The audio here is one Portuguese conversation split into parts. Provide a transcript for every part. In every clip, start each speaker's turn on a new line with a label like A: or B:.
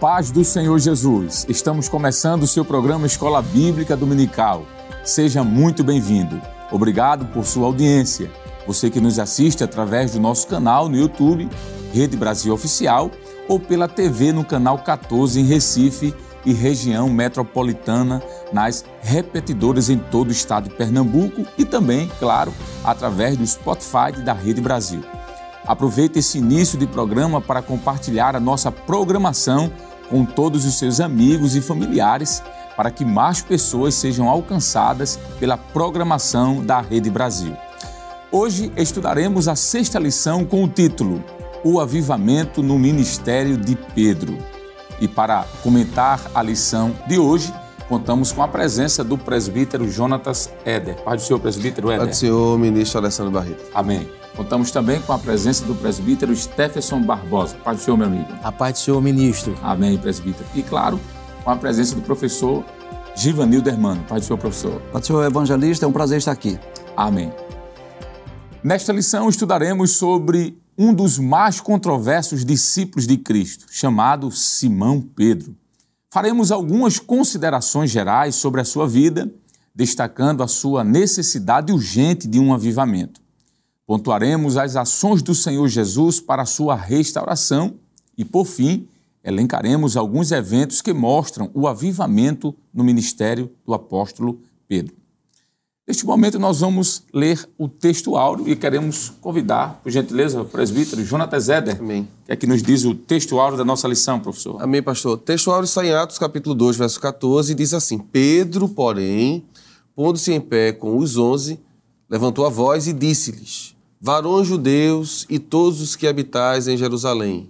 A: paz do Senhor Jesus. Estamos começando o seu programa Escola Bíblica Dominical. Seja muito bem-vindo. Obrigado por sua audiência. Você que nos assiste através do nosso canal no YouTube, Rede Brasil Oficial, ou pela TV no canal 14 em Recife e região metropolitana, nas repetidoras em todo o estado de Pernambuco e também, claro, através do Spotify da Rede Brasil. Aproveite esse início de programa para compartilhar a nossa programação com todos os seus amigos e familiares para que mais pessoas sejam alcançadas pela programação da Rede Brasil. Hoje estudaremos a sexta lição com o título O Avivamento no Ministério de Pedro. E para comentar a lição de hoje, contamos com a presença do presbítero Jonatas Éder. Pai do Senhor, presbítero Éder.
B: Pai do Senhor, ministro Alessandro Barreto.
A: Amém. Contamos também com a presença do presbítero Stephenson Barbosa. Pai do Senhor, meu amigo.
C: A paz do Senhor, ministro.
A: Amém, presbítero. E claro, com a presença do professor Givanil Dermano. Pai do Senhor, professor.
D: Pai do Senhor, evangelista, é um prazer estar aqui.
A: Amém. Nesta lição estudaremos sobre um dos mais controversos discípulos de Cristo, chamado Simão Pedro. Faremos algumas considerações gerais sobre a sua vida, destacando a sua necessidade urgente de um avivamento. Pontuaremos as ações do Senhor Jesus para a sua restauração e, por fim, elencaremos alguns eventos que mostram o avivamento no ministério do apóstolo Pedro. Neste momento, nós vamos ler o texto áureo e queremos convidar, por gentileza, o presbítero Jonatas Zeder,
B: Amém.
A: que é que nos diz o texto áureo da nossa lição, professor.
B: Amém, pastor. O texto áureo está em Atos, capítulo 2, verso 14, e diz assim: Pedro, porém, pondo-se em pé com os onze, levantou a voz e disse-lhes: Varões judeus e todos os que habitais em Jerusalém,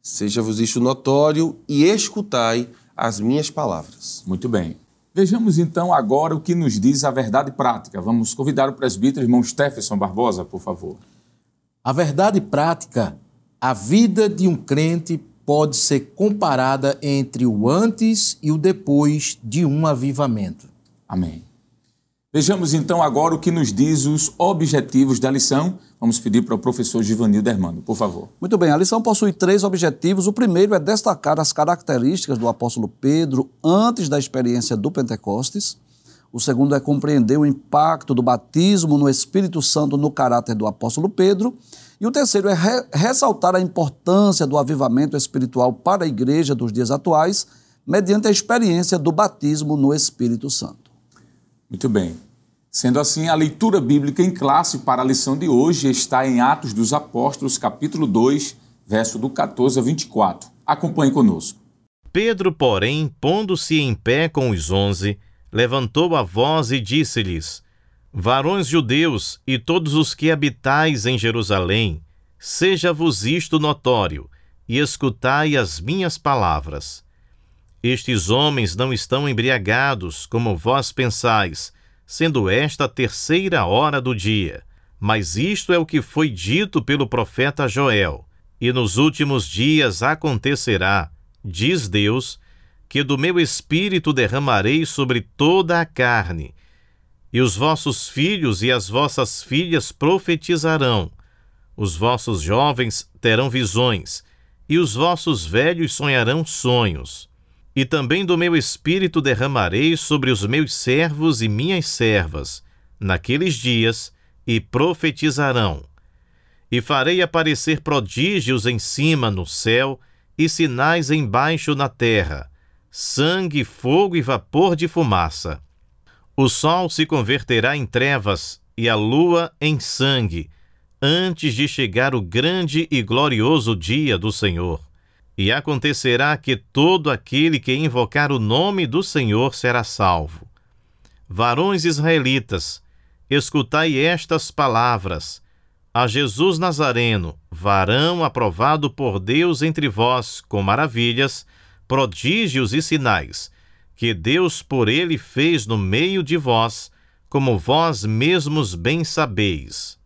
B: seja-vos isto notório e escutai as minhas palavras.
A: Muito bem. Vejamos então agora o que nos diz a verdade prática. Vamos convidar o presbítero irmão Stephenson Barbosa, por favor.
C: A verdade prática, a vida de um crente pode ser comparada entre o antes e o depois de um avivamento.
A: Amém. Vejamos então agora o que nos diz os objetivos da lição. Vamos pedir para o professor Givanil Dermano, por favor.
D: Muito bem, a lição possui três objetivos. O primeiro é destacar as características do apóstolo Pedro antes da experiência do Pentecostes. O segundo é compreender o impacto do batismo no Espírito Santo no caráter do apóstolo Pedro. E o terceiro é re ressaltar a importância do avivamento espiritual para a igreja dos dias atuais, mediante a experiência do batismo no Espírito Santo.
A: Muito bem. Sendo assim, a leitura bíblica em classe para a lição de hoje está em Atos dos Apóstolos, capítulo 2, verso do 14 a 24. Acompanhe conosco.
E: Pedro, porém, pondo-se em pé com os onze, levantou a voz e disse-lhes: Varões judeus e todos os que habitais em Jerusalém, seja-vos isto notório, e escutai as minhas palavras. Estes homens não estão embriagados, como vós pensais, sendo esta a terceira hora do dia. Mas isto é o que foi dito pelo profeta Joel. E nos últimos dias acontecerá, diz Deus, que do meu espírito derramarei sobre toda a carne. E os vossos filhos e as vossas filhas profetizarão. Os vossos jovens terão visões, e os vossos velhos sonharão sonhos. E também do meu espírito derramarei sobre os meus servos e minhas servas, naqueles dias, e profetizarão. E farei aparecer prodígios em cima no céu, e sinais embaixo na terra, sangue, fogo e vapor de fumaça. O sol se converterá em trevas, e a lua em sangue, antes de chegar o grande e glorioso dia do Senhor. E acontecerá que todo aquele que invocar o nome do Senhor será salvo. Varões israelitas, escutai estas palavras. A Jesus Nazareno, varão aprovado por Deus entre vós com maravilhas, prodígios e sinais, que Deus por ele fez no meio de vós, como vós mesmos bem sabeis.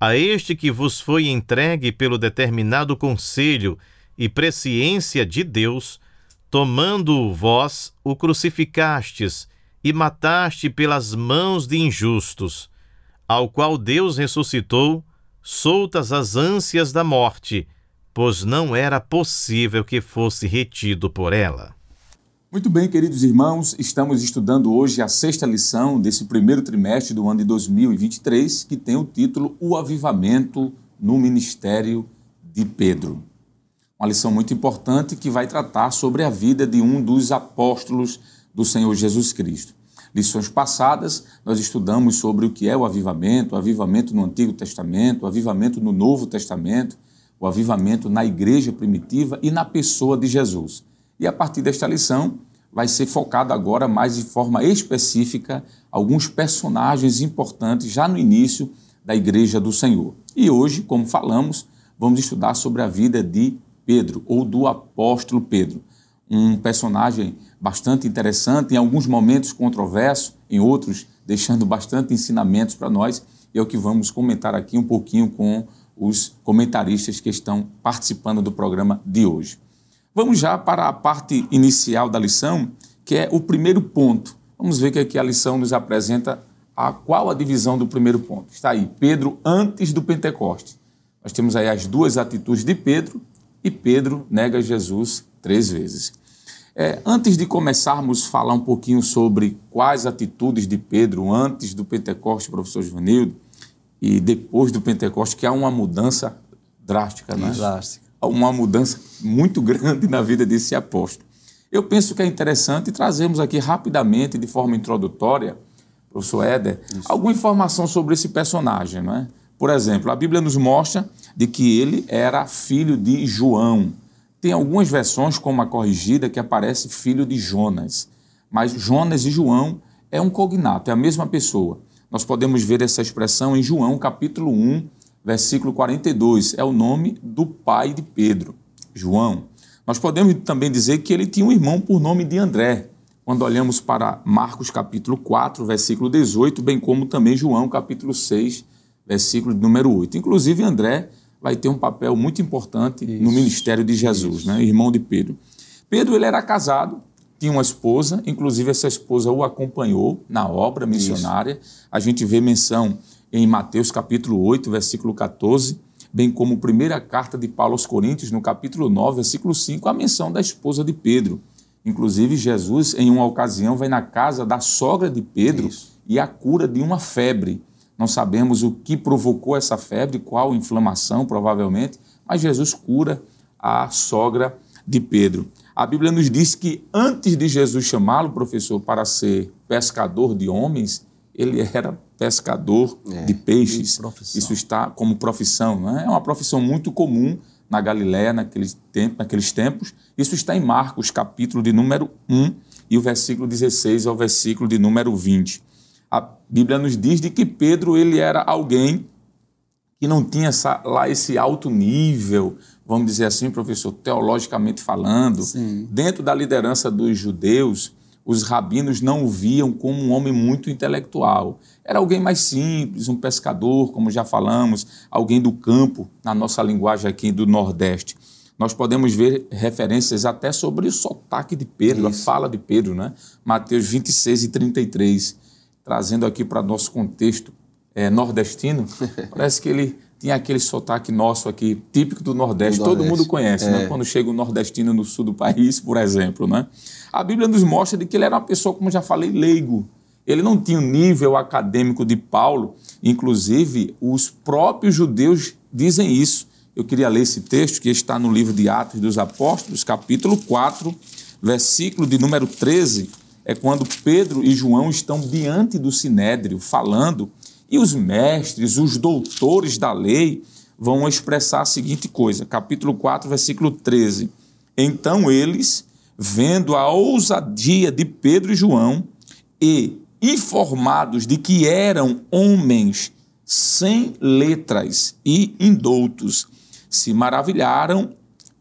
E: A este que vos foi entregue pelo determinado conselho e presciência de Deus, tomando vós o crucificastes e mataste pelas mãos de injustos, ao qual Deus ressuscitou, soltas as ânsias da morte, pois não era possível que fosse retido por ela.
A: Muito bem, queridos irmãos, estamos estudando hoje a sexta lição desse primeiro trimestre do ano de 2023, que tem o título O Avivamento no Ministério de Pedro. Uma lição muito importante que vai tratar sobre a vida de um dos apóstolos do Senhor Jesus Cristo. Lições passadas, nós estudamos sobre o que é o avivamento, o avivamento no Antigo Testamento, o avivamento no Novo Testamento, o avivamento na igreja primitiva e na pessoa de Jesus. E a partir desta lição, vai ser focado agora mais de forma específica alguns personagens importantes já no início da igreja do Senhor. E hoje, como falamos, vamos estudar sobre a vida de Pedro ou do apóstolo Pedro, um personagem bastante interessante, em alguns momentos controverso, em outros deixando bastante ensinamentos para nós, e é o que vamos comentar aqui um pouquinho com os comentaristas que estão participando do programa de hoje. Vamos já para a parte inicial da lição, que é o primeiro ponto. Vamos ver que aqui a lição nos apresenta a qual a divisão do primeiro ponto. Está aí, Pedro antes do Pentecoste. Nós temos aí as duas atitudes de Pedro e Pedro nega Jesus três vezes. É, antes de começarmos a falar um pouquinho sobre quais atitudes de Pedro antes do Pentecoste, professor Givanildo, e depois do Pentecoste, que há uma mudança drástica, né?
D: Drástica
A: uma mudança muito grande na vida desse apóstolo. Eu penso que é interessante trazermos aqui rapidamente, de forma introdutória, professor Éder, Isso. alguma informação sobre esse personagem. Não é? Por exemplo, a Bíblia nos mostra de que ele era filho de João. Tem algumas versões, como a corrigida, que aparece filho de Jonas. Mas Jonas e João é um cognato, é a mesma pessoa. Nós podemos ver essa expressão em João, capítulo 1, versículo 42, é o nome do pai de Pedro, João. Nós podemos também dizer que ele tinha um irmão por nome de André, quando olhamos para Marcos capítulo 4, versículo 18, bem como também João capítulo 6, versículo número 8. Inclusive André vai ter um papel muito importante isso, no ministério de Jesus, né? irmão de Pedro. Pedro ele era casado, tinha uma esposa, inclusive essa esposa o acompanhou na obra missionária. Isso. A gente vê menção em Mateus capítulo 8, versículo 14, bem como primeira carta de Paulo aos Coríntios, no capítulo 9, versículo 5, a menção da esposa de Pedro. Inclusive, Jesus, em uma ocasião, vai na casa da sogra de Pedro Isso. e a cura de uma febre. Não sabemos o que provocou essa febre, qual inflamação, provavelmente, mas Jesus cura a sogra de Pedro. A Bíblia nos diz que antes de Jesus chamá-lo, professor, para ser pescador de homens, ele era pescador é, de peixes. Isso está como profissão. Né? É uma profissão muito comum na Galiléia naqueles tempos, naqueles tempos. Isso está em Marcos, capítulo de número 1, e o versículo 16 ao versículo de número 20. A Bíblia nos diz de que Pedro ele era alguém que não tinha essa, lá esse alto nível, vamos dizer assim, professor, teologicamente falando, Sim. dentro da liderança dos judeus, os rabinos não o viam como um homem muito intelectual. Era alguém mais simples, um pescador, como já falamos, alguém do campo, na nossa linguagem aqui do Nordeste. Nós podemos ver referências até sobre o sotaque de Pedro, Isso. a fala de Pedro, né? Mateus 26 e 33, trazendo aqui para nosso contexto é, nordestino. Parece que ele tinha aquele sotaque nosso aqui, típico do Nordeste, do todo mundo conhece, né? é. né? Quando chega o nordestino no sul do país, por exemplo, né? A Bíblia nos mostra de que ele era uma pessoa, como já falei, leigo. Ele não tinha o nível acadêmico de Paulo, inclusive os próprios judeus dizem isso. Eu queria ler esse texto que está no livro de Atos dos Apóstolos, capítulo 4, versículo de número 13, é quando Pedro e João estão diante do sinédrio falando e os mestres, os doutores da lei, vão expressar a seguinte coisa, capítulo 4, versículo 13. Então eles, vendo a ousadia de Pedro e João, e informados de que eram homens sem letras e indoutos, se maravilharam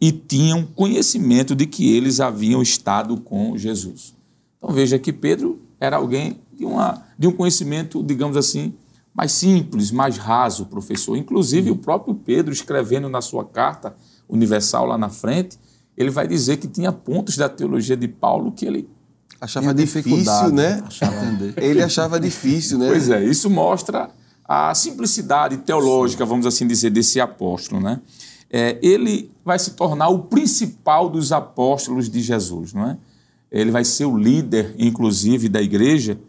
A: e tinham conhecimento de que eles haviam estado com Jesus. Então veja que Pedro era alguém de, uma, de um conhecimento, digamos assim, mais simples, mais raso, professor. Inclusive, o próprio Pedro, escrevendo na sua carta universal lá na frente, ele vai dizer que tinha pontos da teologia de Paulo que ele
B: achava difícil, né? Achava ele achava difícil, né?
A: Pois é, isso mostra a simplicidade teológica, vamos assim dizer, desse apóstolo, né? é, ele vai se tornar o principal dos apóstolos de Jesus, não é? Ele vai ser o líder, inclusive, da igreja,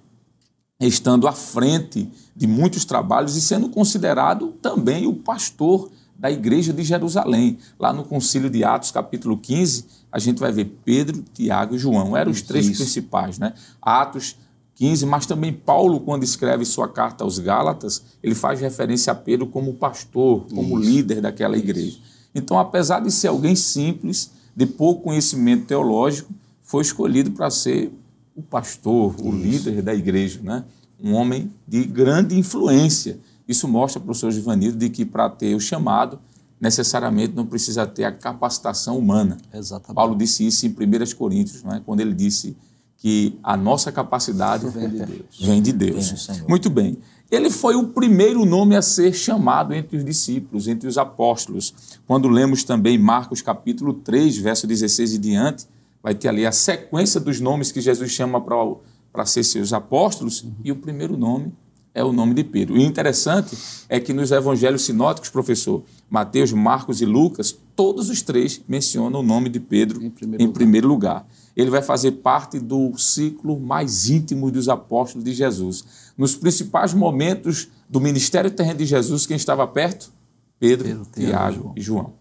A: estando à frente de muitos trabalhos e sendo considerado também o pastor da igreja de Jerusalém. Lá no Concílio de Atos, capítulo 15, a gente vai ver Pedro, Tiago e João. Eram os três Isso. principais, né? Atos 15, mas também Paulo, quando escreve sua carta aos Gálatas, ele faz referência a Pedro como pastor, como Isso. líder daquela igreja. Então, apesar de ser alguém simples, de pouco conhecimento teológico, foi escolhido para ser o pastor, o líder da igreja, né? um homem de grande influência. Isso mostra, professor Givanildo, de que para ter o chamado, necessariamente não precisa ter a capacitação humana.
D: Exatamente.
A: Paulo disse isso em 1 Coríntios, não é? quando ele disse que a nossa capacidade
D: vem de Deus.
A: Vem de Deus. Vem Muito bem. Ele foi o primeiro nome a ser chamado entre os discípulos, entre os apóstolos. Quando lemos também Marcos capítulo 3, verso 16 e diante, vai ter ali a sequência dos nomes que Jesus chama para ser seus apóstolos, uhum. e o primeiro nome é o nome de Pedro. E interessante é que nos evangelhos sinóticos, professor, Mateus, Marcos e Lucas, todos os três mencionam o nome de Pedro em primeiro, em lugar. primeiro lugar. Ele vai fazer parte do ciclo mais íntimo dos apóstolos de Jesus. Nos principais momentos do ministério terreno de Jesus, quem estava perto? Pedro, Pedro Tiago e João.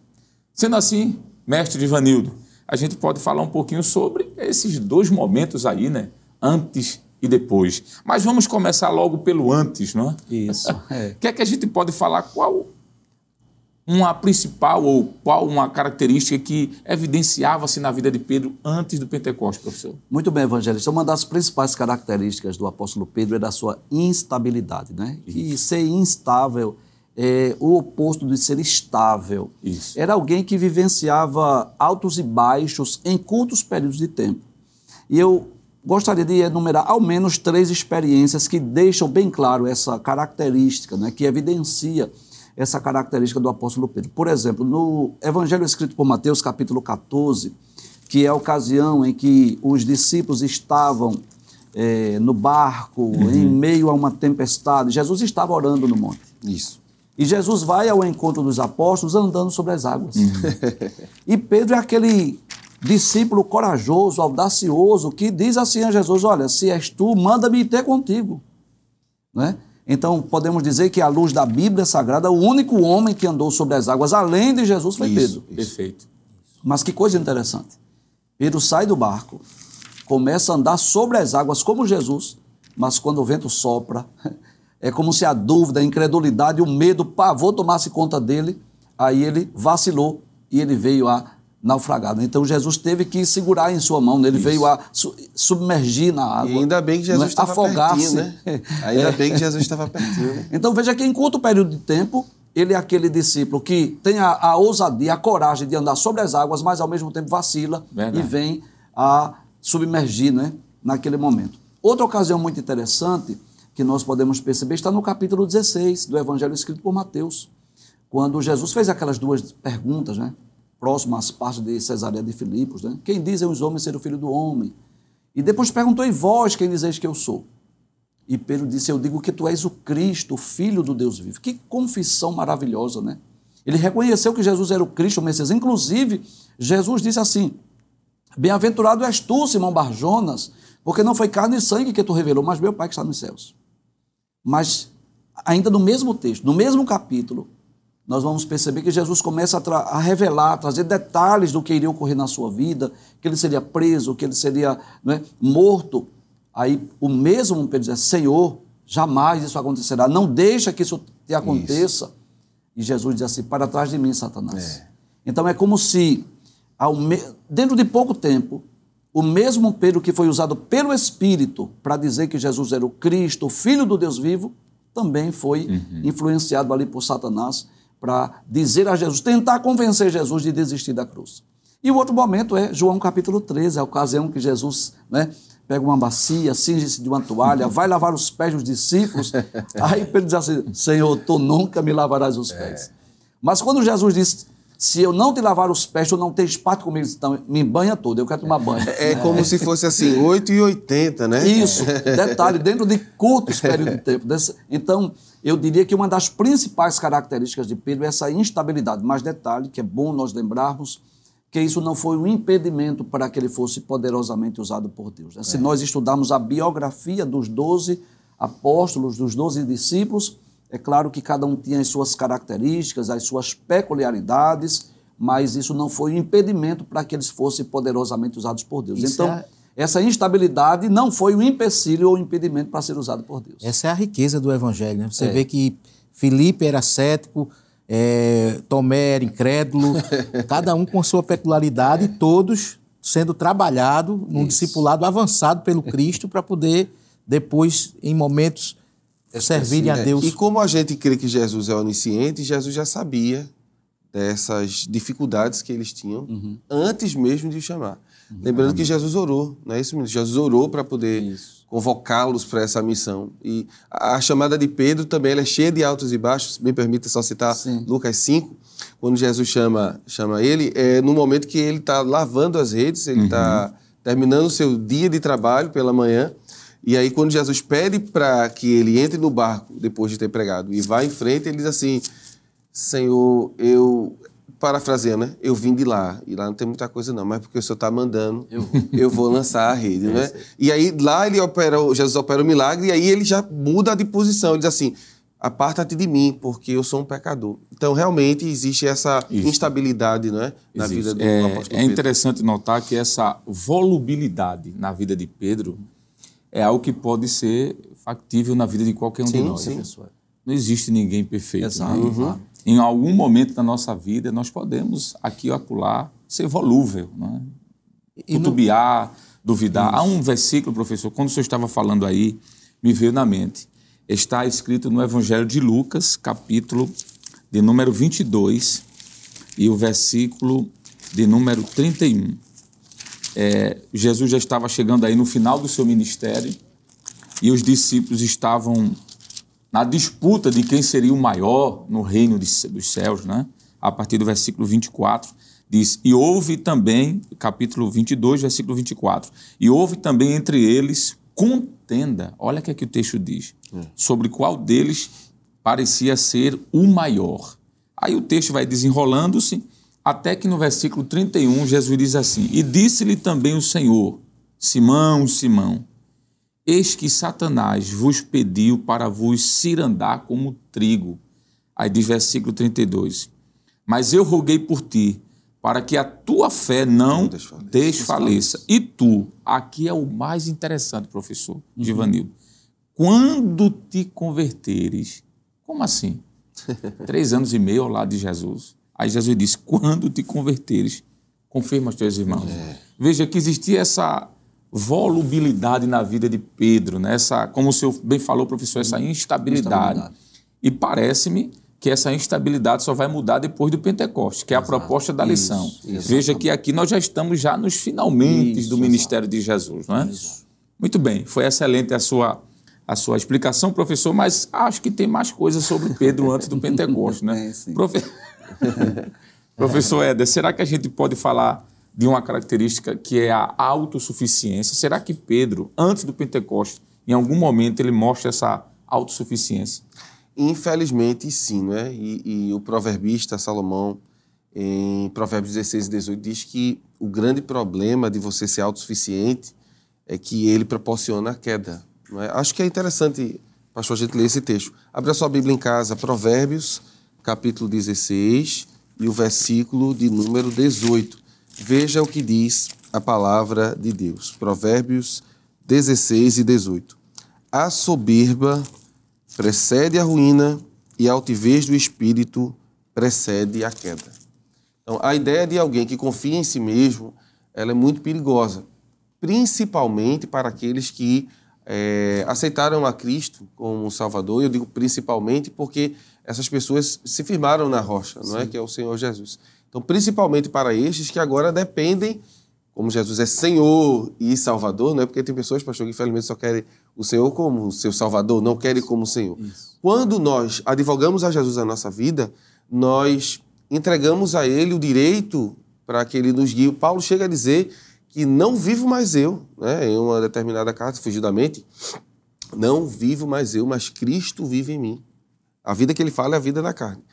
A: Sendo assim, mestre Ivanildo, a gente pode falar um pouquinho sobre esses dois momentos aí, né? Antes e depois. Mas vamos começar logo pelo antes, não é?
D: Isso.
A: O é. que é que a gente pode falar? Qual uma principal ou qual uma característica que evidenciava-se na vida de Pedro antes do Pentecostes, professor?
D: Muito bem, evangelista. Uma das principais características do apóstolo Pedro é da sua instabilidade, né? E ser instável é o oposto de ser estável.
A: Isso.
D: Era alguém que vivenciava altos e baixos em curtos períodos de tempo. E eu gostaria de enumerar ao menos três experiências que deixam bem claro essa característica, né? Que evidencia essa característica do apóstolo Pedro. Por exemplo, no Evangelho escrito por Mateus, capítulo 14, que é a ocasião em que os discípulos estavam é, no barco, uhum. em meio a uma tempestade, Jesus estava orando no monte.
A: Isso.
D: E Jesus vai ao encontro dos apóstolos andando sobre as águas. Uhum. e Pedro é aquele discípulo corajoso, audacioso, que diz assim a Jesus: Olha, se és tu, manda-me ter contigo. Não é? Então, podemos dizer que, à luz da Bíblia Sagrada, o único homem que andou sobre as águas, além de Jesus, foi
A: isso,
D: Pedro.
A: Isso. Perfeito.
D: Mas que coisa interessante. Pedro sai do barco, começa a andar sobre as águas como Jesus, mas quando o vento sopra, é como se a dúvida, a incredulidade, o medo, o pavor tomasse conta dele. Aí ele vacilou e ele veio a naufragado. Então Jesus teve que segurar em sua mão, né? ele Isso. veio a su submergir na água.
B: E ainda bem que Jesus é? estava pertinho, né? Ainda é. bem que Jesus estava pertinho. Né?
D: Então veja que em curto período de tempo, ele é aquele discípulo que tem a, a ousadia, a coragem de andar sobre as águas, mas ao mesmo tempo vacila Verdade. e vem a submergir né? naquele momento. Outra ocasião muito interessante que nós podemos perceber está no capítulo 16 do Evangelho escrito por Mateus, quando Jesus fez aquelas duas perguntas, né? próximo às partes de Cesareia de Filipos, né? Quem dizem os homens ser o filho do homem? E depois perguntou, e vós quem dizeis que eu sou? E Pedro disse, eu digo que tu és o Cristo, o Filho do Deus vivo. Que confissão maravilhosa, né? Ele reconheceu que Jesus era o Cristo, o Messias. Inclusive, Jesus disse assim, bem-aventurado és tu, Simão Barjonas, porque não foi carne e sangue que tu revelou, mas meu Pai que está nos céus. Mas, ainda no mesmo texto, no mesmo capítulo, nós vamos perceber que Jesus começa a, a, revelar, a trazer detalhes do que iria ocorrer na sua vida, que ele seria preso, que ele seria é, morto. Aí o mesmo Pedro diz, Senhor, jamais isso acontecerá, não deixa que isso te aconteça. Isso. E Jesus diz assim, para trás de mim, Satanás. É. Então é como se, me... dentro de pouco tempo, o mesmo Pedro que foi usado pelo Espírito para dizer que Jesus era o Cristo, o Filho do Deus vivo, também foi uhum. influenciado ali por Satanás para dizer a Jesus, tentar convencer Jesus de desistir da cruz. E o outro momento é João capítulo 13, a ocasião que Jesus né, pega uma bacia, cinge-se de uma toalha, vai lavar os pés dos discípulos. Aí Pedro diz assim: Senhor, tu nunca me lavarás os pés. É. Mas quando Jesus diz, Se eu não te lavar os pés, tu não tens parte comigo. Então, me banha todo, eu quero tomar banho.
B: É como se fosse assim, 8 e 80, né?
D: Isso, detalhe, dentro de curtos períodos de tempo. Desse- Então, eu diria que uma das principais características de Pedro é essa instabilidade. Mas detalhe, que é bom nós lembrarmos, que isso não foi um impedimento para que ele fosse poderosamente usado por Deus. né? Se nós estudarmos a biografia dos doze apóstolos, dos doze discípulos, é claro que cada um tinha as suas características, as suas peculiaridades, mas isso não foi um impedimento para que eles fossem poderosamente usados por Deus.
C: Isso
D: então,
C: é-
D: essa instabilidade não foi um empecilho ou um impedimento para ser usado por Deus.
C: Essa é a riqueza do evangelho. Né? Você
D: É.
C: vê que Filipe era cético, é, Tomé era incrédulo, cada um com sua peculiaridade, e todos sendo trabalhado num discipulado avançado pelo Cristo para poder depois, em momentos, servirem a
B: É,
C: Deus.
B: E como a gente crê que Jesus é onisciente, Jesus já sabia dessas dificuldades que eles tinham
C: Uhum.
B: antes mesmo de o chamar. Lembrando que Jesus orou, não é isso mesmo? Jesus orou para poder convocá-los para essa missão. E a chamada de Pedro também é cheia de altos e baixos. Me permita só citar
D: Sim.
B: Lucas 5, quando Jesus chama, chama ele, é no momento que ele está lavando as redes, ele está terminando o seu dia de trabalho pela manhã. E aí, quando Jesus pede para que ele entre no barco, depois de ter pregado, e vá em frente, ele diz assim: Senhor, eu. Parafraseando, né? Eu vim de lá, e lá não tem muita coisa não, mas porque o Senhor está mandando, eu, vou lançar a rede, né? E aí lá ele opera, Jesus opera o milagre, e aí ele já muda de posição, ele diz assim: aparta-te de mim, porque eu sou um pecador. Então, realmente, existe essa
A: Isso.
B: instabilidade, não é? Na
A: Existe.
B: vida do
A: é,
B: apóstolo
A: é
B: Pedro.
A: interessante notar que essa volubilidade na vida de Pedro é algo que pode ser factível na vida de qualquer um de
B: Sim,
A: nós.
B: sim.
A: Não existe ninguém perfeito.
D: Exato.
A: né?
B: Uhum.
A: Em algum momento da nossa vida, nós podemos, aqui ou acolá, ser volúvel, né? Cutubiar, duvidar. Há um versículo, professor, quando o senhor estava falando aí, me veio na mente. Está escrito no Evangelho de Lucas, capítulo de número 22, e o versículo de número 31. É, Jesus já estava chegando aí no final do seu ministério e os discípulos estavam na disputa de quem seria o maior no reino de- dos céus, né? A partir do versículo 24, diz: E houve também, capítulo 22, versículo 24, e houve também entre eles contenda. Olha o que, é que o texto diz. Sobre qual deles parecia ser o maior. Aí o texto vai desenrolando-se, até que no versículo 31 Jesus diz assim: E disse-lhe também o Senhor, Simão, Simão, Eis que Satanás vos pediu para vos cirandar como trigo. Aí diz versículo 32. Mas eu roguei por ti, para que a tua fé não
B: desfaleça.
A: desfaleça. E tu, aqui é o mais interessante, professor Givanildo. Quando te converteres, como assim? Três anos e meio ao lado de Jesus. Aí Jesus disse: quando te converteres, confirma os teus irmãos. Veja que existia essa volubilidade na vida de Pedro, né? essa, como o senhor bem falou, professor, essa instabilidade.
D: Instabilidade.
A: E parece-me que essa instabilidade só vai mudar depois do Pentecostes, que é a proposta da lição. Veja que aqui nós já estamos já nos finalmente
D: Isso,
A: do ministério de Jesus, não é? Muito bem, foi excelente a sua a sua explicação, professor, mas acho que tem mais coisas sobre Pedro antes do Pentecostes, né?
D: Tem, sim.
A: Profe- Professor Éder, será que a gente pode falar de uma característica que é a autossuficiência? Será que Pedro, antes do Pentecostes, em algum momento ele mostra essa autossuficiência?
B: Infelizmente, sim, não é? E, e o proverbista Salomão, em Provérbios 16 e 18, diz que o grande problema de você ser autossuficiente é que ele proporciona a queda. É? Acho que é interessante, pastor, a gente ler esse texto. Abra sua Bíblia em casa, Provérbios, capítulo 16 e o versículo de número 18. Veja o que diz a palavra de Deus. Provérbios 16 e 18. A soberba precede a ruína e a altivez do espírito precede a queda. Então, a ideia de alguém que confia em si mesmo, ela é muito perigosa, principalmente para aqueles que eh, aceitaram a Cristo como Salvador. Eu digo principalmente porque essas pessoas se firmaram na rocha, não é que é o Senhor Jesus. Então, principalmente para estes que agora dependem como Jesus é Senhor e Salvador, não é porque tem pessoas, pastor, que infelizmente só querem o Senhor como seu Salvador, não querem como Senhor. Quando nós advogamos a Jesus na nossa vida, nós entregamos a ele o direito para que ele nos guie. Paulo chega a dizer que não vivo mais eu, né? em uma determinada carta, fugidamente, não vivo mais eu, mas Cristo vive em mim. A vida que ele fala é a vida da carne.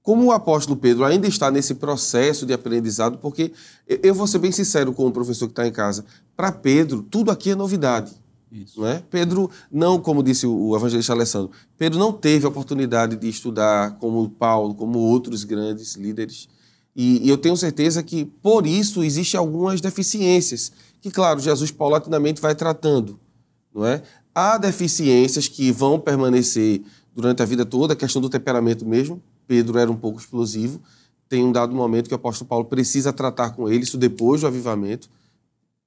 B: Como o apóstolo Pedro ainda está nesse processo de aprendizado, porque eu vou ser bem sincero com o professor que está em casa, para Pedro, tudo aqui é novidade. Isso. Não é? Pedro não, como disse o evangelista Alessandro, Pedro não teve a oportunidade de estudar como Paulo, como outros grandes líderes. E, e eu tenho certeza que por isso existem algumas deficiências, que claro, Jesus paulatinamente vai tratando, não é? Há deficiências que vão permanecer durante a vida toda, a questão do temperamento mesmo. Pedro era um pouco explosivo. Tem um dado momento que o apóstolo Paulo precisa tratar com ele, isso depois do avivamento.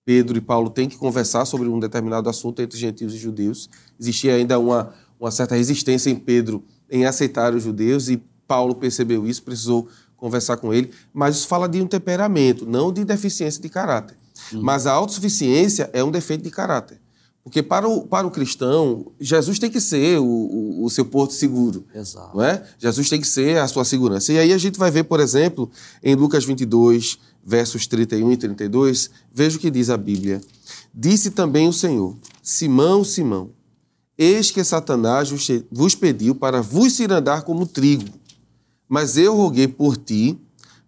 B: Pedro e Paulo têm que conversar sobre um determinado assunto entre gentios e judeus. Existia ainda uma, uma certa resistência em Pedro em aceitar os judeus e Paulo percebeu isso, precisou conversar com ele. Mas isso fala de um temperamento, não de deficiência de caráter. Uhum. Mas a autossuficiência é um defeito de caráter. Porque para o, para o cristão, Jesus tem que ser o, o, o, seu porto seguro. Exato. Não é? Jesus tem que ser a sua segurança. E aí a gente vai ver, por exemplo, em Lucas 22, versos 31 e 32, veja o que diz a Bíblia. Disse também o Senhor: Simão, Simão, eis que Satanás vos pediu para vos cirandar como trigo. Mas eu roguei por ti,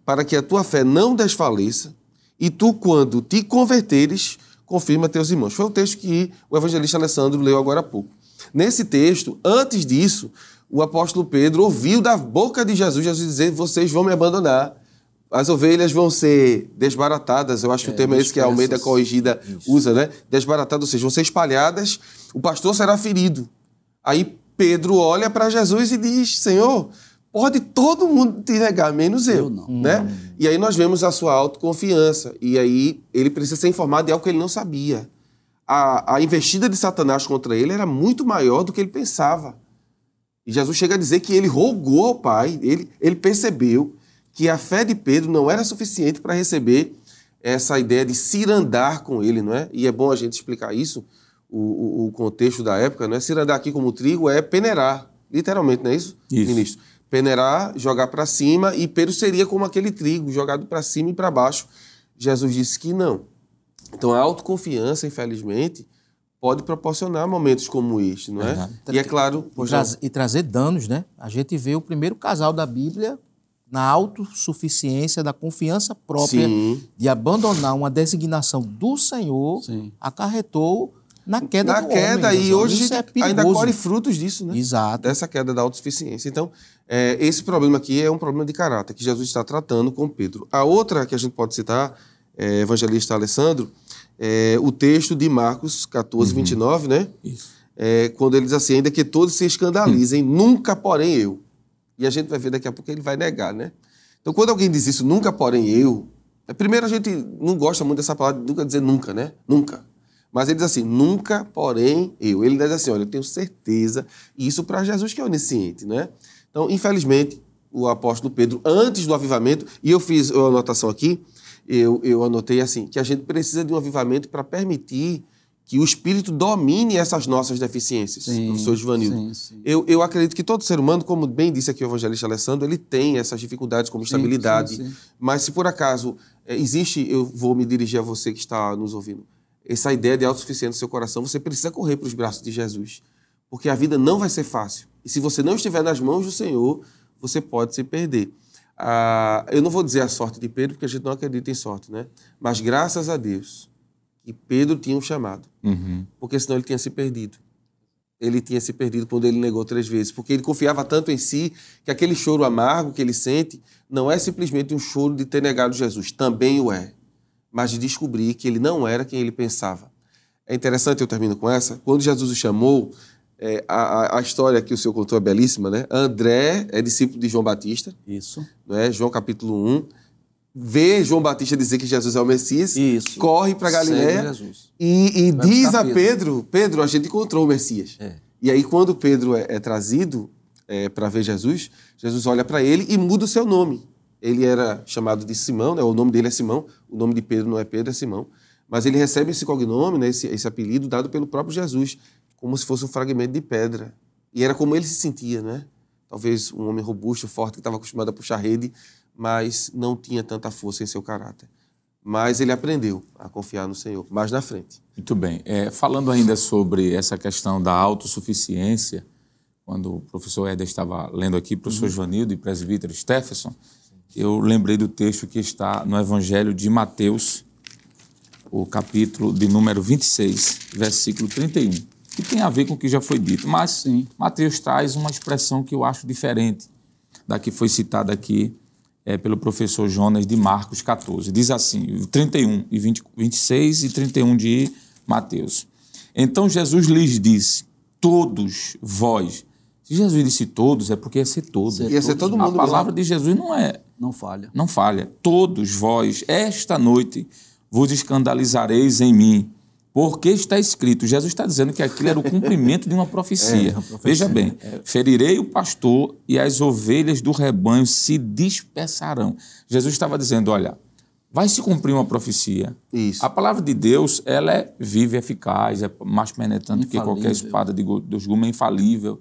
B: para que a tua fé não desfaleça, e tu, quando te converteres, confirma teus irmãos. Foi o texto que o evangelista Alessandro leu agora há pouco. Nesse texto, antes disso, o apóstolo Pedro ouviu da boca de Jesus, Jesus dizer: Vocês vão me abandonar. As ovelhas vão ser desbaratadas, eu acho que é, o termo é esse que a Almeida Corrigida Isso. usa, né? Desbaratadas, ou seja, vão ser espalhadas, o pastor será ferido. Aí Pedro olha para Jesus e diz: Senhor, pode todo mundo te negar, menos eu. eu não. Né? E aí nós vemos a sua autoconfiança. E aí ele precisa ser informado de algo que ele não sabia. A, a investida de Satanás contra ele era muito maior do que ele pensava. E Jesus chega a dizer que ele rogou ao Pai, ele, ele percebeu que a fé de Pedro não era suficiente para receber essa ideia de cirandar com ele, não é? E é bom a gente explicar isso, o, o, o contexto da época, não é? Cirandar aqui como trigo é peneirar, literalmente, não é isso, isso. ministro? Peneirar, jogar para cima, e Pedro seria como aquele trigo, jogado para cima e para baixo. Jesus disse que não. Então a autoconfiança, infelizmente, pode proporcionar momentos como este, não é? Verdade.
C: E é claro... E, tra e trazer danos, né? A gente vê o primeiro casal da Bíblia na autossuficiência, da confiança própria, Sim. de abandonar uma designação do Senhor, Sim. acarretou na queda
B: na
C: do
B: queda,
C: homem.
B: e hoje é ainda colhe frutos disso, né?
C: Exato.
B: Dessa queda da autossuficiência. Então, é, esse problema aqui é um problema de caráter que Jesus está tratando com Pedro. A outra que a gente pode citar, é, evangelista Alessandro, é o texto de Marcos 14, uhum. 29, né? Isso. É, quando ele diz assim, ainda que todos se escandalizem, uhum. nunca porém eu. E a gente vai ver daqui a pouco que ele vai negar, né? Então, quando alguém diz isso, nunca porém eu, é, primeiro a gente não gosta muito dessa palavra, nunca dizer nunca, né? Nunca. Mas ele diz assim, nunca, porém, eu. Ele diz assim, olha, eu tenho certeza, e isso para Jesus que é onisciente, né? Então, infelizmente, o apóstolo Pedro, antes do avivamento, e eu fiz uma anotação aqui, eu, eu anotei assim, que a gente precisa de um avivamento para permitir que o Espírito domine essas nossas deficiências, sim, professor Givanildo. Sim, sim. Eu, eu acredito que todo ser humano, como bem disse aqui o evangelista Alessandro, ele tem essas dificuldades como estabilidade. Mas se por acaso é, existe, eu vou me dirigir a você que está nos ouvindo, essa ideia de autossuficiência no seu coração, você precisa correr para os braços de Jesus. Porque a vida não vai ser fácil. E se você não estiver nas mãos do Senhor, você pode se perder. Ah, eu não vou dizer a sorte de Pedro, porque a gente não acredita em sorte, né? Mas graças a Deus que Pedro tinha um chamado. Uhum. Porque senão ele tinha se perdido. Ele tinha se perdido quando ele negou três vezes. Porque ele confiava tanto em si que aquele choro amargo que ele sente não é simplesmente um choro de ter negado Jesus. Também o é mas de descobrir que ele não era quem ele pensava. É interessante, eu termino com essa, quando Jesus o chamou, é, a, a, história que o senhor contou é belíssima, né? André é discípulo de João Batista.
C: Isso.
B: Né? João capítulo 1. Vê João Batista dizer que Jesus é o Messias. Isso. Corre para Galiléia. E, e diz a Pedro. Pedro, Pedro, a gente encontrou o Messias. É. E aí, quando Pedro é, é trazido é, para ver Jesus, Jesus olha para ele e muda o seu nome ele era chamado de Simão, né? o nome dele é Simão, o nome de Pedro não é Pedro, é Simão. Mas ele recebe esse cognome, né? esse, esse apelido dado pelo próprio Jesus, como se fosse um fragmento de pedra. E era como ele se sentia, né? Talvez um homem robusto, forte, que estava acostumado a puxar rede, mas não tinha tanta força em seu caráter. Mas ele aprendeu a confiar no Senhor mais na frente.
A: Muito bem. É, falando ainda sobre essa questão da autossuficiência, quando o professor Éder estava lendo aqui, professor uhum. Joanildo e presbítero Stephenson, eu lembrei do texto que está no Evangelho de Mateus, o capítulo de número 26, versículo 31, que tem a ver com o que já foi dito. Mas Sim. Mateus traz uma expressão que eu acho diferente da que foi citada aqui é, pelo professor Jonas de Marcos 14. Diz assim, 31 e 20, 26 e 31 de Mateus. Então Jesus lhes disse: Todos vós. Se Jesus disse todos, é porque ia ser todos.
B: Ia ser todo mundo.
A: A palavra de Jesus não é.
D: Não falha.
A: Não falha. Todos vós, esta noite, vos escandalizareis em mim. Porque está escrito, Jesus está dizendo que aquilo era o cumprimento de uma profecia. É, uma profecia. Veja bem, é. ferirei o pastor e as ovelhas do rebanho se dispersarão. Jesus estava dizendo, olha, vai se cumprir uma profecia.
B: Isso.
A: A palavra de Deus, ela é viva e eficaz, é mais penetrante infalível. que qualquer espada de dos gumes, é infalível.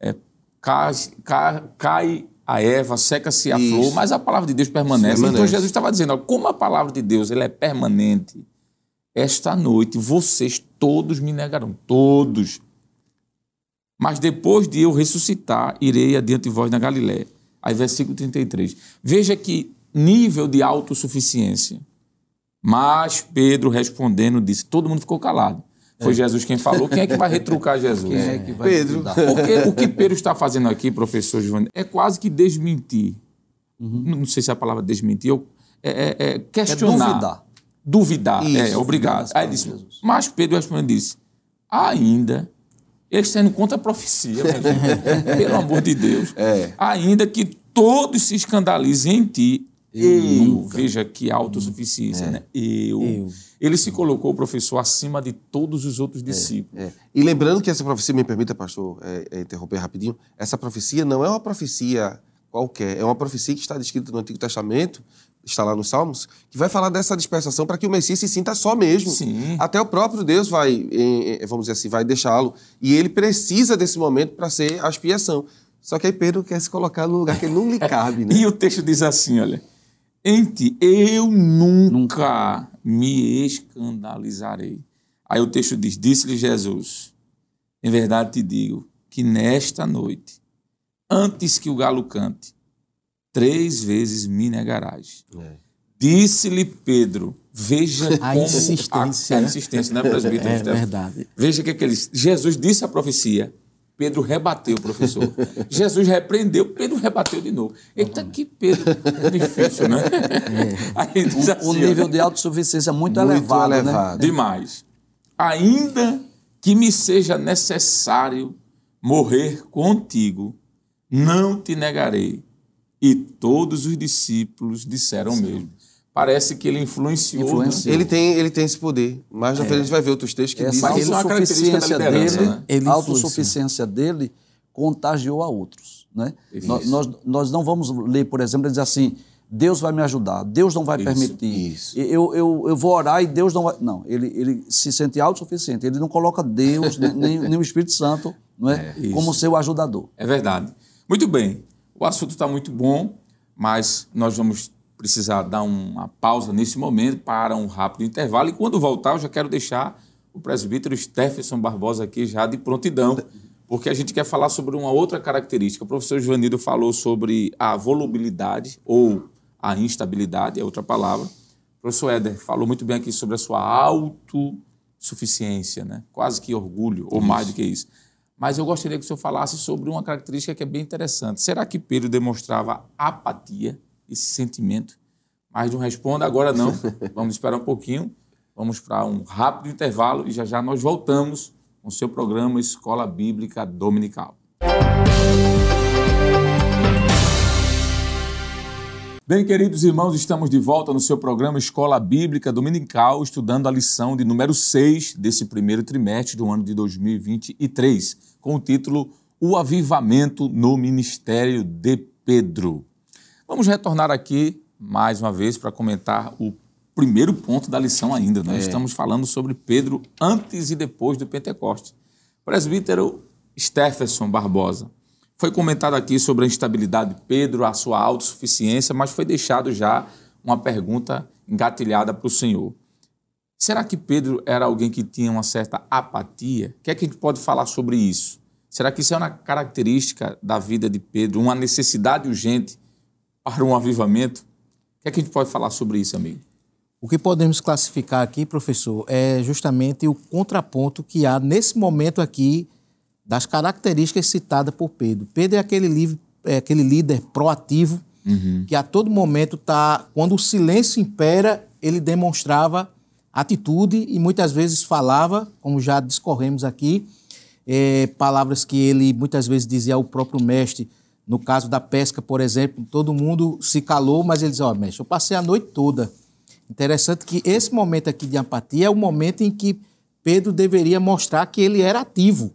A: É, cai, cai, cai a erva, seca-se a Isso. flor, mas a palavra de Deus permanece. permanece. Então Jesus estava dizendo, ó, como a palavra de Deus ela é permanente, esta noite vocês todos me negarão, todos. Mas depois de eu ressuscitar, irei adiante de vós na Galiléia. Aí versículo 33. Veja que nível de autossuficiência. Mas Pedro respondendo disse, todo mundo ficou calado. Foi é. Jesus quem falou. Quem é que vai retrucar Jesus?
D: Quem é que vai
B: Pedro.
A: Porque o que Pedro está fazendo aqui, professor Giovanni, é quase que desmentir. Uhum. Não sei se é a palavra desmentir, é, é, é questionar. É duvidar. Duvidar, Isso, é, obrigado. Aí disse, mas Pedro respondeu disse, ainda, eles indo contra a profecia, pelo amor de Deus,
B: é.
A: ainda que todos se escandalizem em ti, eu, eu veja que autossuficiência, é. né? Eu. eu. Ele se colocou, professor, acima de todos os outros é, discípulos.
B: É. E lembrando que essa profecia, me permita, pastor, é, é, interromper rapidinho, essa profecia não é uma profecia qualquer, é uma profecia que está descrita no Antigo Testamento, está lá nos Salmos, que vai falar dessa dispersação para que o Messias se sinta só mesmo.
A: Sim.
B: Até o próprio Deus vai, vamos dizer assim, vai deixá-lo. E ele precisa desse momento para ser a expiação. Só que aí Pedro quer se colocar no lugar que não lhe cabe. Né?
A: e o texto diz assim, olha, em ti eu nunca me escandalizarei. Aí o texto diz: Disse-lhe Jesus: Em verdade te digo que nesta noite, antes que o galo cante, três vezes me negarás. É. Disse-lhe Pedro: Veja
C: a como insistência,
A: a, a insistência, né, presbítero?
C: É, é verdade.
A: Veja o que, é que ele Jesus disse a profecia. Pedro rebateu, professor. Jesus repreendeu, Pedro rebateu de novo. Eita, que Pedro. É difícil, né?
D: É. Assim, o, nível de autossuficiência é muito, muito elevado, elevado.
A: Né? Demais. Ainda que me seja necessário morrer contigo, não te negarei. E todos os discípulos disseram Sim. mesmo parece que ele influenciou. Né? influenciou.
B: Ele, tem, ele tem esse poder. Mais na é. frente a gente vai ver outros textos que
D: Essa dizem... Autossuficiência dele, né? ele a autossuficiência dele contagiou a outros. Né? Nós, nós, nós, não vamos ler, por exemplo, dizer assim, Deus vai me ajudar, Deus não vai isso, permitir. Isso. Eu, eu, eu vou orar e Deus não vai... Não, ele, ele se sente autossuficiente. Ele não coloca Deus, nem, nem o Espírito Santo não é? é como seu ajudador.
A: É verdade. Muito bem. O assunto está muito bom, mas nós vamos precisar dar uma pausa nesse momento para um rápido intervalo. E quando voltar, eu já quero deixar o presbítero Stephenson Barbosa aqui já de prontidão, porque a gente quer falar sobre uma outra característica. O professor Joanildo falou sobre a volubilidade ou a instabilidade, é outra palavra. O professor Éder falou muito bem aqui sobre a sua autossuficiência, né? quase que orgulho, ou mais do que isso. Mas eu gostaria que o senhor falasse sobre uma característica que é bem interessante. Será que Pedro demonstrava apatia? Esse sentimento. Mas não responda agora não. Vamos esperar um pouquinho. Vamos para um rápido intervalo e já já nós voltamos com o seu programa Escola Bíblica Dominical. Bem, queridos irmãos, estamos de volta no seu programa Escola Bíblica Dominical, estudando a lição de número 6 desse primeiro trimestre do ano de 2023, com o título O Avivamento no Ministério de Pedro. Vamos retornar aqui mais uma vez para comentar o primeiro ponto da lição ainda. Nós é. estamos falando sobre Pedro antes e depois do Pentecoste. Presbítero Stephenson Barbosa, Foi comentado aqui sobre a instabilidade de Pedro, a sua autossuficiência, mas foi deixado já uma pergunta engatilhada para o Senhor. Será que Pedro era alguém que tinha uma certa apatia? O que é que a gente pode falar sobre isso? Será que isso é uma característica da vida de Pedro, uma necessidade urgente para um avivamento? O que é que a gente pode falar sobre isso, amigo?
C: O que podemos classificar aqui, professor, é justamente o contraponto que há nesse momento aqui das características citadas por Pedro. Pedro é aquele, livre, é aquele líder proativo uhum. que a todo momento está, quando o silêncio impera, ele demonstrava atitude e muitas vezes falava, como já discorremos aqui, é, palavras que ele muitas vezes dizia ao próprio mestre. No caso da pesca, por exemplo, todo mundo se calou, mas ele dizia: Ó, mestre, eu passei a noite toda. Interessante que esse momento aqui de empatia é o momento em que Pedro deveria mostrar que ele era ativo.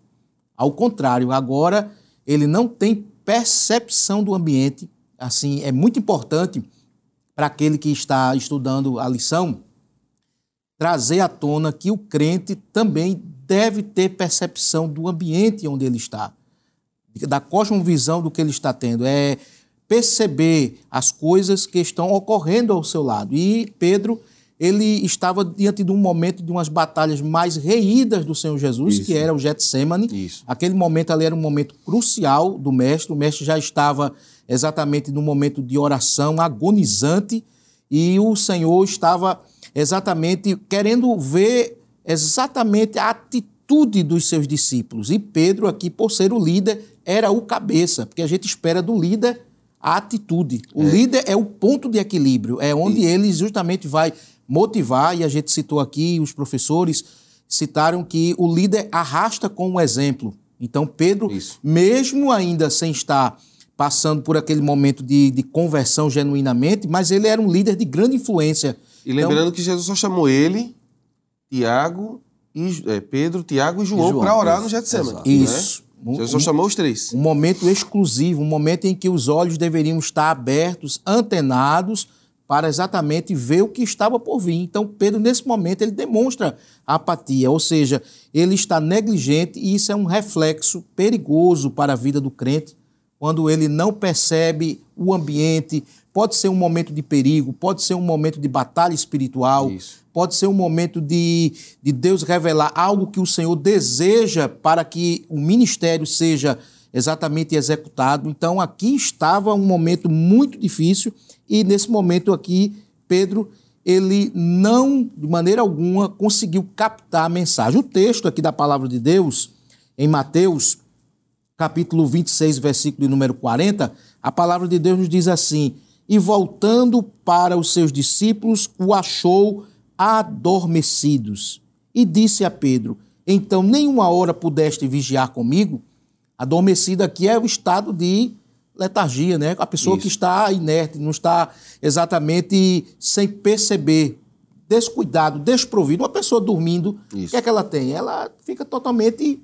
C: Ao contrário, agora ele não tem percepção do ambiente. Assim, é muito importante para aquele que está estudando a lição trazer à tona que o crente também deve ter percepção do ambiente onde ele está, da cosmovisão do que ele está tendo. É perceber as coisas que estão ocorrendo ao seu lado. E Pedro ele estava diante de um momento de umas batalhas mais reídas do Senhor Jesus, Isso. que era o Getsemane. Isso. Aquele momento ali era um momento crucial do mestre. O mestre já estava exatamente no momento de oração agonizante e o Senhor estava exatamente querendo ver exatamente a atitude dos seus discípulos. E Pedro aqui, por ser o líder, era o cabeça, porque a gente espera do líder a atitude. O é. líder é o ponto de equilíbrio, é onde ele justamente vai motivar, e a gente citou aqui, os professores citaram que o líder arrasta com o exemplo. Então, Pedro, Isso. mesmo ainda sem estar passando por aquele momento de, de, conversão genuinamente, mas ele era um líder de grande influência.
B: E lembrando então, que Jesus só chamou ele, Tiago, e, é, Pedro, Tiago e João, João para orar no Getsemane.
C: Isso.
B: Né? Jesus só chamou os três.
C: Um momento exclusivo, um momento em que os olhos deveriam estar abertos, antenados, para exatamente ver o que estava por vir. Então, Pedro, nesse momento, ele demonstra apatia, ou seja, ele está negligente e isso é um reflexo perigoso para a vida do crente, quando ele não percebe o ambiente. Pode ser um momento de perigo, pode ser um momento de batalha espiritual, isso. Pode ser um momento de, de Deus revelar algo que o Senhor deseja para que o ministério seja exatamente executado. Então, aqui estava um momento muito difícil e nesse momento aqui, Pedro, ele não, de maneira alguma, conseguiu captar a mensagem. O texto aqui da palavra de Deus, em Mateus, capítulo 26, versículo número 40, a palavra de Deus nos diz assim: E voltando para os seus discípulos, o achou adormecidos. E disse a Pedro: Então, nenhuma hora pudeste vigiar comigo? Adormecido aqui é o estado de letargia, né? A pessoa Isso. que está inerte, não está exatamente sem perceber, descuidado, desprovido. Uma pessoa dormindo, o que é que ela tem? Ela fica totalmente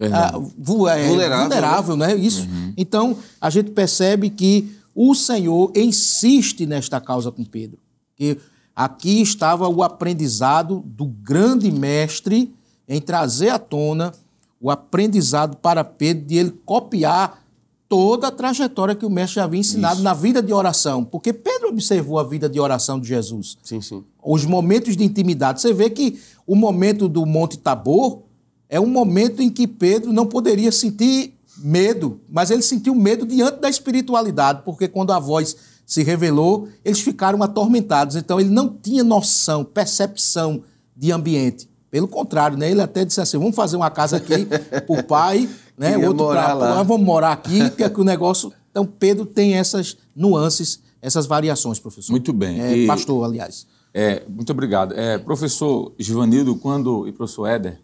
C: ah, vu é, vulnerável, vulnerável, né? Isso. Uhum. Então, a gente percebe que o Senhor insiste nesta causa com Pedro. Que aqui estava o aprendizado do grande mestre em trazer à tona o aprendizado para Pedro de ele copiar toda a trajetória que o mestre já havia ensinado Isso. na vida de oração. Porque Pedro observou a vida de oração de Jesus.
B: Sim, sim.
C: Os momentos de intimidade. Você vê que o momento do Monte Tabor é um momento em que Pedro não poderia sentir medo, mas ele sentiu medo diante da espiritualidade, porque quando a voz se revelou, eles ficaram atormentados. Então ele não tinha noção, percepção de ambiente. Pelo contrário, né? ele até disse assim: vamos fazer uma casa aqui para o pai né? Outro para lá. vamos morar aqui, porque é que o negócio. Então, Pedro tem essas nuances, essas variações, professor.
A: Muito bem.
C: É, e, pastor, aliás.
A: É, muito obrigado. É, professor Givanildo, quando, e professor Éder,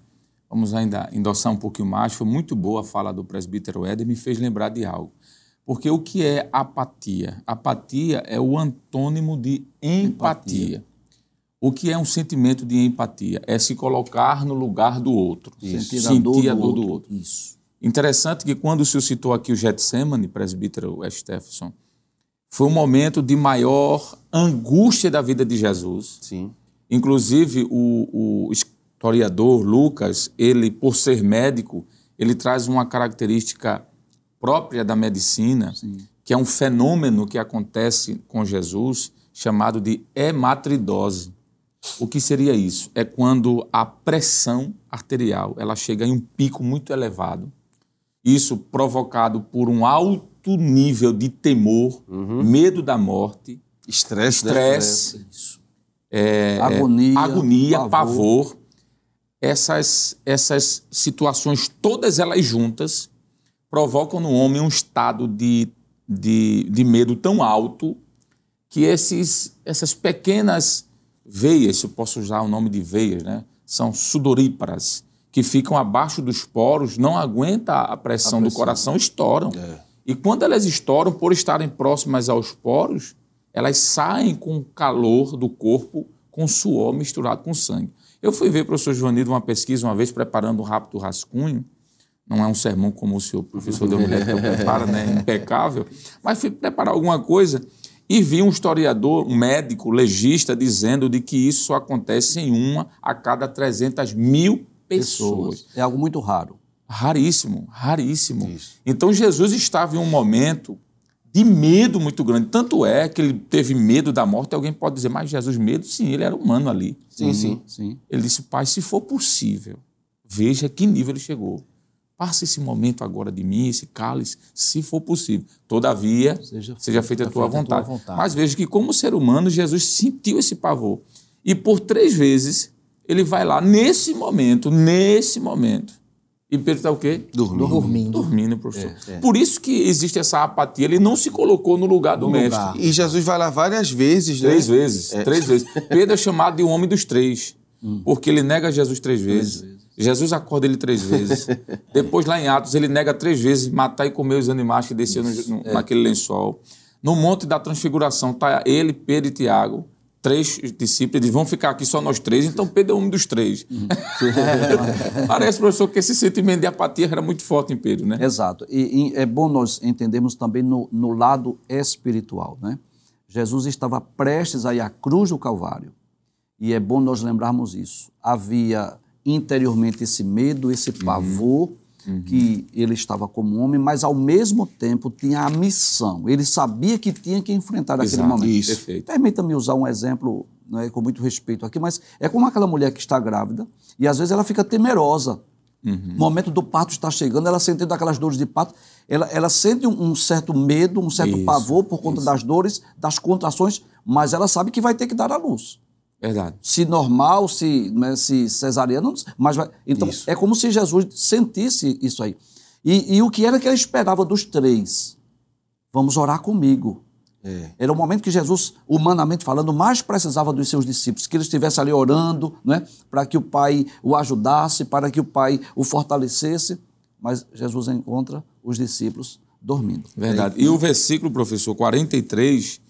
A: vamos ainda endossar um pouquinho mais, foi muito boa a fala do presbítero Éder, me fez lembrar de algo. Porque o que é apatia? Apatia é o antônimo de empatia. empatia. O que é um sentimento de empatia? É se colocar no lugar do outro.
C: Isso. Sentir, a dor, a dor do,
A: do outro. Isso. Interessante que quando o senhor citou aqui o Getsemane, presbítero Stephenson, foi um momento de maior angústia da vida de Jesus.
B: Sim.
A: Inclusive, o, o historiador Lucas, ele, por ser médico, ele traz uma característica própria da medicina, que é um fenômeno que acontece com Jesus, chamado de hematridose. O que seria isso? É quando a pressão arterial ela chega em um pico muito elevado. Isso provocado por um alto nível de temor, medo da morte,
B: Estresse, né?
A: estresse, é,
D: Agonia,
A: agonia,
D: pavor.
A: pavor. Essas, essas situações, todas elas juntas, provocam no homem um estado de, de, de medo tão alto que esses, essas pequenas veias, se eu posso usar o nome de veias, né, são sudoríparas, que ficam abaixo dos poros, não aguenta a pressão, do coração, estouram. E quando elas estouram, por estarem próximas aos poros, elas saem com o calor do corpo, com suor misturado com sangue. Eu fui ver o professor Joanildo uma pesquisa uma vez, preparando um rápido rascunho, não é um sermão como o senhor professor de homilética prepara, né? impecável, mas fui preparar alguma coisa e vi um historiador, um médico, legista, dizendo de que isso só acontece em uma a cada 300 mil pessoas.
D: É algo muito raro.
A: Raríssimo, raríssimo. Então Jesus estava em um momento de medo muito grande. Tanto é que ele teve medo da morte. Alguém pode dizer, mas Jesus, medo? Sim, ele era humano ali.
B: Sim, sim.
D: Sim.
A: Ele disse, Pai, se for possível, veja que nível ele chegou. Passa esse momento agora de mim, esse cálice, se for possível. Todavia, seja,
C: Seja
A: feita a
C: feita
A: tua
C: a tua
A: vontade.
C: vontade.
A: Mas veja que, como ser humano, Jesus sentiu esse pavor. E por três vezes, ele vai lá, nesse momento, nesse momento. E Pedro está o quê?
B: Dormindo.
C: Dormindo.
A: Dormindo, professor. Por isso que existe essa apatia. Ele não se colocou no lugar do
C: No
A: mestre.
C: lugar.
B: E Jesus vai lá várias vezes, né?
A: Três vezes, três vezes. Pedro é chamado de um homem dos três, porque ele nega Jesus três vezes. Jesus acorda ele três vezes. Depois, lá em Atos, ele nega três vezes matar e comer os animais que desceram no- no- naquele lençol. No Monte da Transfiguração, está ele, Pedro e Tiago, três discípulos. Eles vão ficar aqui só nós três, então Pedro é um dos três. Parece, professor, que esse sentimento de apatia era muito forte em Pedro, né?
D: Exato. E, e é bom nós entendermos também no, no lado espiritual, né? Jesus estava prestes a ir à cruz do Calvário. E é bom nós lembrarmos isso. Havia interiormente esse medo, esse
A: Uhum.
D: pavor, que ele estava como homem, mas ao mesmo tempo tinha a missão. Ele sabia que tinha que enfrentar aquele
A: Exato,
D: momento.
A: isso. Perfeito.
D: Permita-me usar um exemplo né, com muito respeito aqui, mas é como aquela mulher que está grávida e às vezes ela fica temerosa.
A: Uhum.
D: O momento do parto está chegando, ela sentindo aquelas dores de parto, ela, ela sente um, um certo medo, um certo
A: Isso,
D: pavor por conta das dores, das contrações, mas ela sabe que vai ter que dar à luz.
A: Verdade.
D: Se normal, se, né, se cesariana, mas vai, então
B: Isso.
D: é como se Jesus sentisse isso aí. E, e o que era que ele esperava dos três? Vamos orar comigo.
B: É.
D: Era o momento que Jesus, humanamente falando, mais precisava dos seus discípulos, que ele estivesse ali orando, né, para que o Pai o ajudasse, para que o Pai o fortalecesse. Mas Jesus encontra os discípulos dormindo.
A: Verdade. E o versículo, professor, 43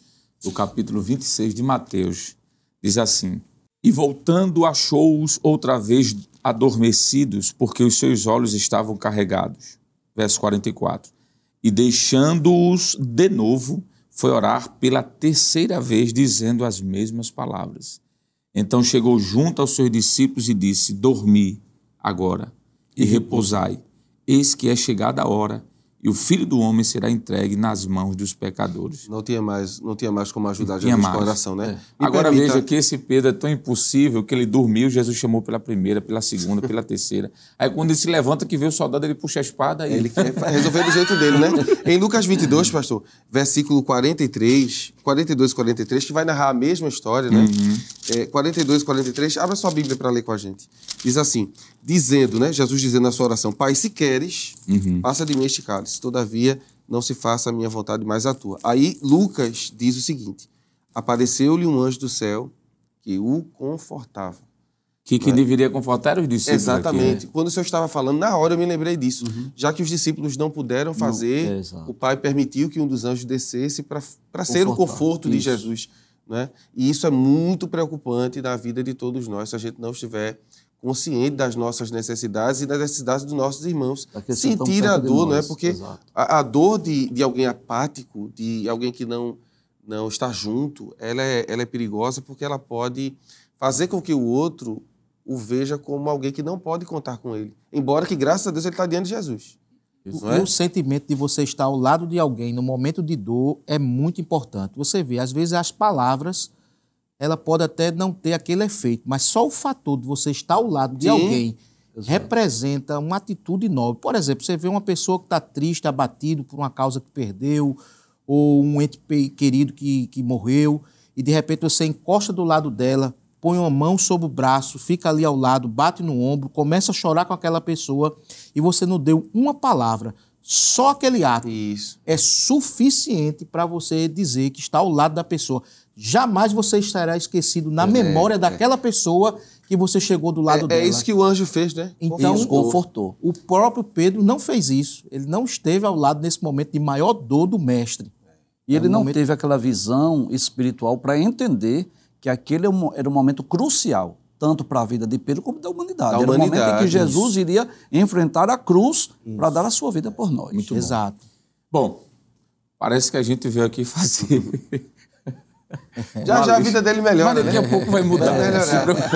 A: do capítulo 26 de Mateus, diz assim: E voltando, achou-os outra vez adormecidos, porque os seus olhos estavam carregados. Verso 44. E deixando-os de novo, foi orar pela terceira vez, dizendo as mesmas palavras. Então chegou junto aos seus discípulos e disse: Dormi agora e repousai. Eis que é chegada a hora e o filho do homem será entregue nas mãos dos pecadores.
B: Não tinha mais, não tinha mais como ajudar Jesus
A: mais.
B: com a oração, né? Me
A: Agora
B: permita-
A: veja que esse Pedro é tão impossível que ele dormiu, Jesus chamou pela primeira, pela segunda, pela terceira. Aí quando ele se levanta que vê o soldado, ele puxa a espada e
B: Ele quer resolver do jeito dele, né? Em Lucas 22, pastor, versículo 43, 42 e 43, que vai narrar a mesma história, né? É, 42 e 43, abra sua Bíblia para ler com a gente. Diz assim, dizendo, né? Jesus dizendo na sua oração, Pai, se queres, passa de mim este cálice, todavia não se faça a minha vontade, mas a tua. Aí Lucas diz o seguinte, apareceu-lhe um anjo do céu que o confortava.
A: que, que deveria confortar os discípulos.
B: Exatamente.
A: aqui, né?
B: Quando o senhor estava falando, na hora eu me lembrei disso. Já que os discípulos não puderam fazer,
D: é, exato.
B: o Pai permitiu que um dos anjos descesse para ser o conforto de
D: Isso.
B: Jesus. Né? E isso é muito preocupante na vida de todos nós, se a gente não estiver consciente das nossas necessidades e das necessidades dos nossos irmãos. Sentir a dor, não é? Porque a, a dor de, de alguém apático, de alguém que não, não está junto, ela é, ela é perigosa porque ela pode fazer com que o outro o veja como alguém que não pode contar com ele. Embora que, graças a Deus, ele está diante de Jesus. Isso é?
C: o sentimento de você estar ao lado de alguém no momento de dor é muito importante. Você vê, às vezes as palavras, ela pode até não ter aquele efeito, mas só o fator de você estar ao lado de
B: Sim.
C: alguém representa uma atitude nobre. Por exemplo, você vê uma pessoa que está triste, abatido por uma causa que perdeu, ou um ente querido que, que morreu, e de repente você encosta do lado dela, põe uma mão sobre o braço, fica ali ao lado, bate no ombro, começa a chorar com aquela pessoa e você não deu uma palavra. Só aquele ato
B: Isso.
C: é suficiente para você dizer que está ao lado da pessoa. Jamais você estará esquecido na memória daquela pessoa que você chegou do lado
B: É,
C: dela.
B: é isso que o anjo fez, né?
C: Então,
D: Isso, confortou.
C: O próprio Pedro não fez isso. Ele não esteve ao lado nesse momento de maior dor do mestre.
D: E ele
C: É
D: não
C: momento-
D: teve aquela visão espiritual para entender que aquele é era um momento crucial, tanto para a vida de Pedro como da humanidade.
B: Da
D: era o momento em
B: humanidade,
D: que Jesus
B: isso.
D: iria enfrentar a cruz para dar a sua vida por nós.
A: Muito bom.
C: Exato.
A: Bom, parece que a gente veio aqui fazer.
B: Já já a vida dele melhora,
A: Mas daqui
B: né?
A: a pouco vai mudar.
B: Vai
A: preocupe.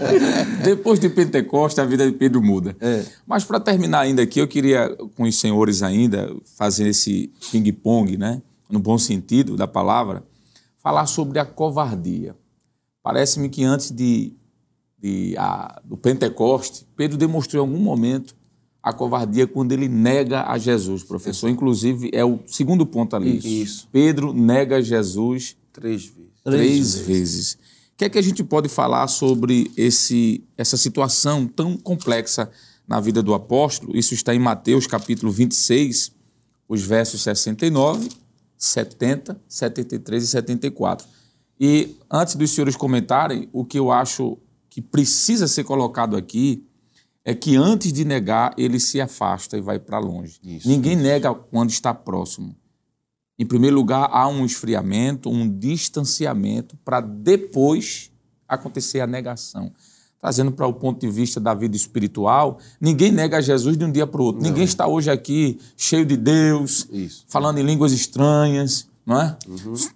A: Depois de Pentecoste, a vida de Pedro muda. Mas para terminar ainda aqui, eu queria, com os senhores ainda, fazer esse ping-pong, né? no bom sentido da palavra, falar sobre a covardia. Parece-me que antes de, de, a- do Pentecoste, Pedro demonstrou em algum momento a covardia quando ele nega a Jesus, professor. Inclusive, é o segundo ponto ali.
B: Isso.
A: Pedro nega Jesus
B: Três vezes.
A: três vezes. O que é que a gente pode falar sobre esse, essa situação tão complexa na vida do apóstolo? Isso está em Mateus capítulo 26, os versos 69, 70, 73 e 74. E antes dos senhores comentarem, o que eu acho que precisa ser colocado aqui é que antes de negar, ele se afasta e vai para longe.
B: Isso,
A: Ninguém nega quando está próximo. Em primeiro lugar, há um esfriamento, um distanciamento para depois acontecer a negação. Trazendo para o ponto de vista da vida espiritual, ninguém nega Jesus de um dia para o outro. Ninguém está hoje aqui cheio de Deus,
B: Isso.
A: falando em línguas estranhas, não é?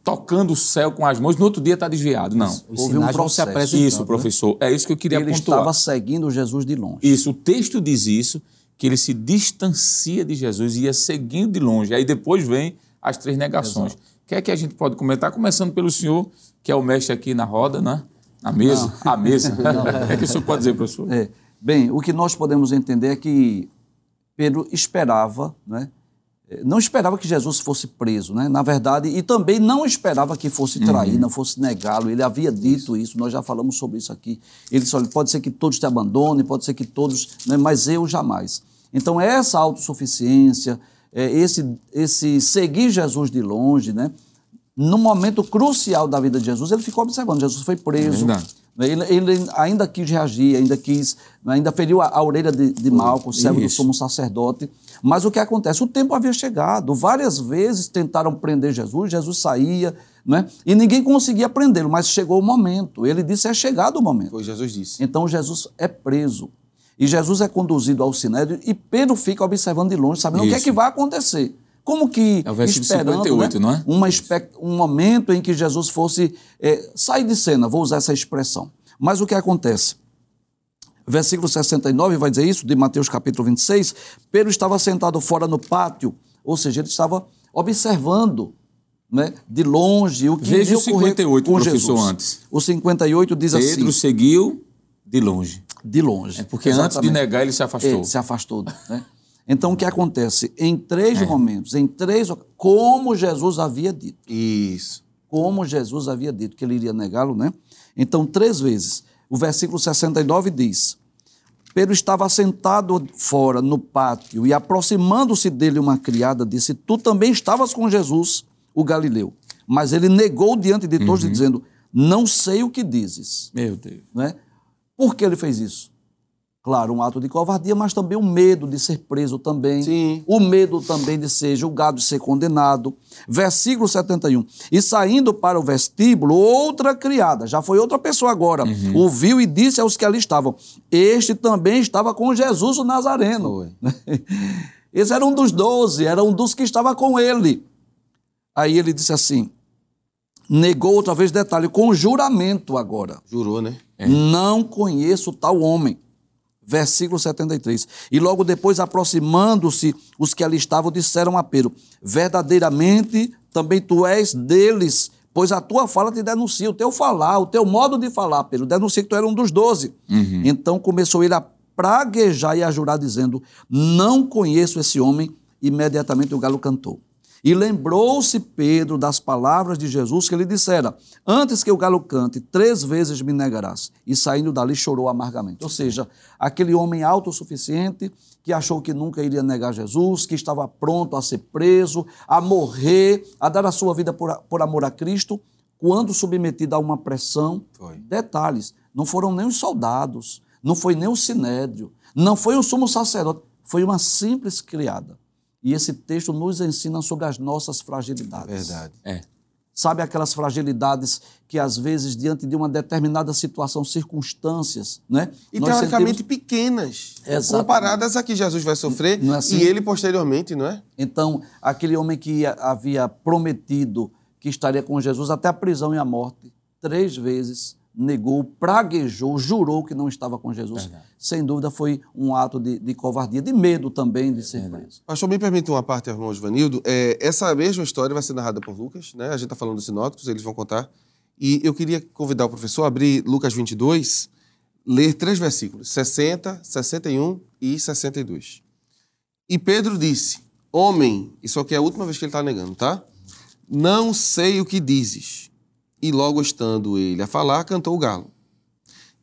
A: Tocando o céu com as mãos, no outro dia está desviado. Não.
C: Os
D: Houve um
C: se
D: processo.
C: apresentando.
A: Isso,
C: né?
A: professor. É isso que eu queria
D: Ele
A: pontuar.
D: estava seguindo Jesus de longe.
A: Isso, o texto diz isso, que ele se distancia de Jesus e ia seguindo de longe. Aí depois vem as três negações. O que é que a gente pode comentar? Começando pelo senhor, que é o mestre aqui na roda, né? Na mesa. A mesa. O que é que o senhor pode dizer, professor?
D: É. Bem, o que nós podemos entender é que Pedro esperava, né? Eh, não esperava que Jesus fosse preso, né? na verdade, e também não esperava que fosse trair, não fosse negá-lo. Ele havia dito isso. nós já falamos sobre isso aqui. Ele disse: olha, pode ser que todos te abandonem, pode ser que todos, né? mas eu jamais. Então, essa autossuficiência, esse, esse seguir Jesus de longe, né? no momento crucial da vida de Jesus, ele ficou observando. Jesus foi preso.
A: verdade.
D: Ele, ele ainda quis reagir, ainda quis, ainda feriu a, a orelha de, de Malco, o servo do sumo sacerdote. Mas o que acontece? O tempo havia chegado. Várias vezes tentaram prender Jesus, Jesus saía, né? e ninguém conseguia prendê-lo, mas chegou o momento. Ele disse: é chegado o momento.
B: Jesus disse.
D: Então Jesus é preso. E Jesus é conduzido ao sinédrio e Pedro fica observando de longe, sabendo o que é
A: Isso.
D: que vai acontecer. Como que
A: É
D: esperando
A: 58,
D: né,
A: não é?
D: uma um momento em que Jesus fosse eh, sair de cena, vou usar essa expressão. Mas o que acontece? Versículo 69 vai dizer isso, de Mateus capítulo 26. Pedro estava sentado fora no pátio, ou seja, ele estava observando né, de longe o que
A: Veja o
D: ocorrer
A: 58,
D: com Jesus.
A: antes.
D: O 58 diz
A: Pedro
D: assim,
A: seguiu de longe.
D: De longe.
A: É porque antes de
D: Exatamente.
A: negar, ele se afastou.
D: É, se afastou. Né? Então, o que acontece? Em três momentos, em três, como Jesus havia dito,
B: Isso.
D: como Jesus havia dito que ele iria negá-lo, né? Então, três vezes. O versículo 69 diz: Pedro estava sentado fora no pátio e, aproximando-se dele uma criada, disse: Tu também estavas com Jesus, o Galileu. Mas ele negou diante de todos, dizendo: Não sei o que dizes.
A: Meu Deus.
D: Né? Por que ele fez isso? Claro, um ato de covardia, mas também o medo de ser preso também.
B: Sim.
D: O medo também de ser julgado e ser condenado. Versículo 71. E saindo para o vestíbulo, outra criada, já foi outra pessoa agora, ouviu e disse aos que ali estavam: Este também estava com Jesus o Nazareno. Esse era um dos doze, era um dos que estava com ele. Aí ele disse assim: negou outra vez, detalhe, com juramento agora.
B: Jurou, né?
D: Não conheço tal homem. versículo 73. E logo depois, aproximando-se, os que ali estavam disseram a Pedro: Verdadeiramente também tu és deles, pois a tua fala te denuncia, o teu falar, o teu modo de falar, Pedro, denuncia que tu era um dos doze. Uhum. Então começou ele a praguejar e a jurar, dizendo: Não conheço esse homem. Imediatamente o galo cantou. E lembrou-se Pedro das palavras de Jesus que ele dissera: Antes que o galo cante, três vezes me negarás. E saindo dali chorou amargamente. Ou seja, aquele homem autossuficiente que achou que nunca iria negar Jesus, que estava pronto a ser preso, a morrer, a dar a sua vida por, por amor a Cristo, quando submetido a uma pressão. Foi. Detalhes: não foram nem os soldados, não foi nem o sinédrio, não foi o sumo sacerdote, foi uma simples criada e esse texto nos ensina sobre as nossas fragilidades.
B: Verdade.
D: É. Sabe aquelas fragilidades que, às vezes, diante de uma determinada situação, circunstâncias, né?
B: E teoricamente sentimos... pequenas, Exatamente. comparadas a que Jesus vai sofrer é assim? e ele posteriormente, não é?
D: Então, aquele homem que havia prometido que estaria com Jesus até a prisão e a morte, três vezes negou, praguejou, jurou que não estava com Jesus. Verdade. Sem dúvida foi um ato de, de, covardia, de medo também de ser preso.
B: Pastor, me permite uma parte, irmão Givanildo. É, essa mesma história vai ser narrada por Lucas, né? A gente está falando dos sinóticos, eles vão contar. E eu queria convidar o professor a abrir Lucas 22, ler três versículos, 60, 61 e 62. E Pedro disse, homem, isso aqui é a última vez que ele está negando, tá? Não sei o que dizes. E logo estando ele a falar, cantou o galo.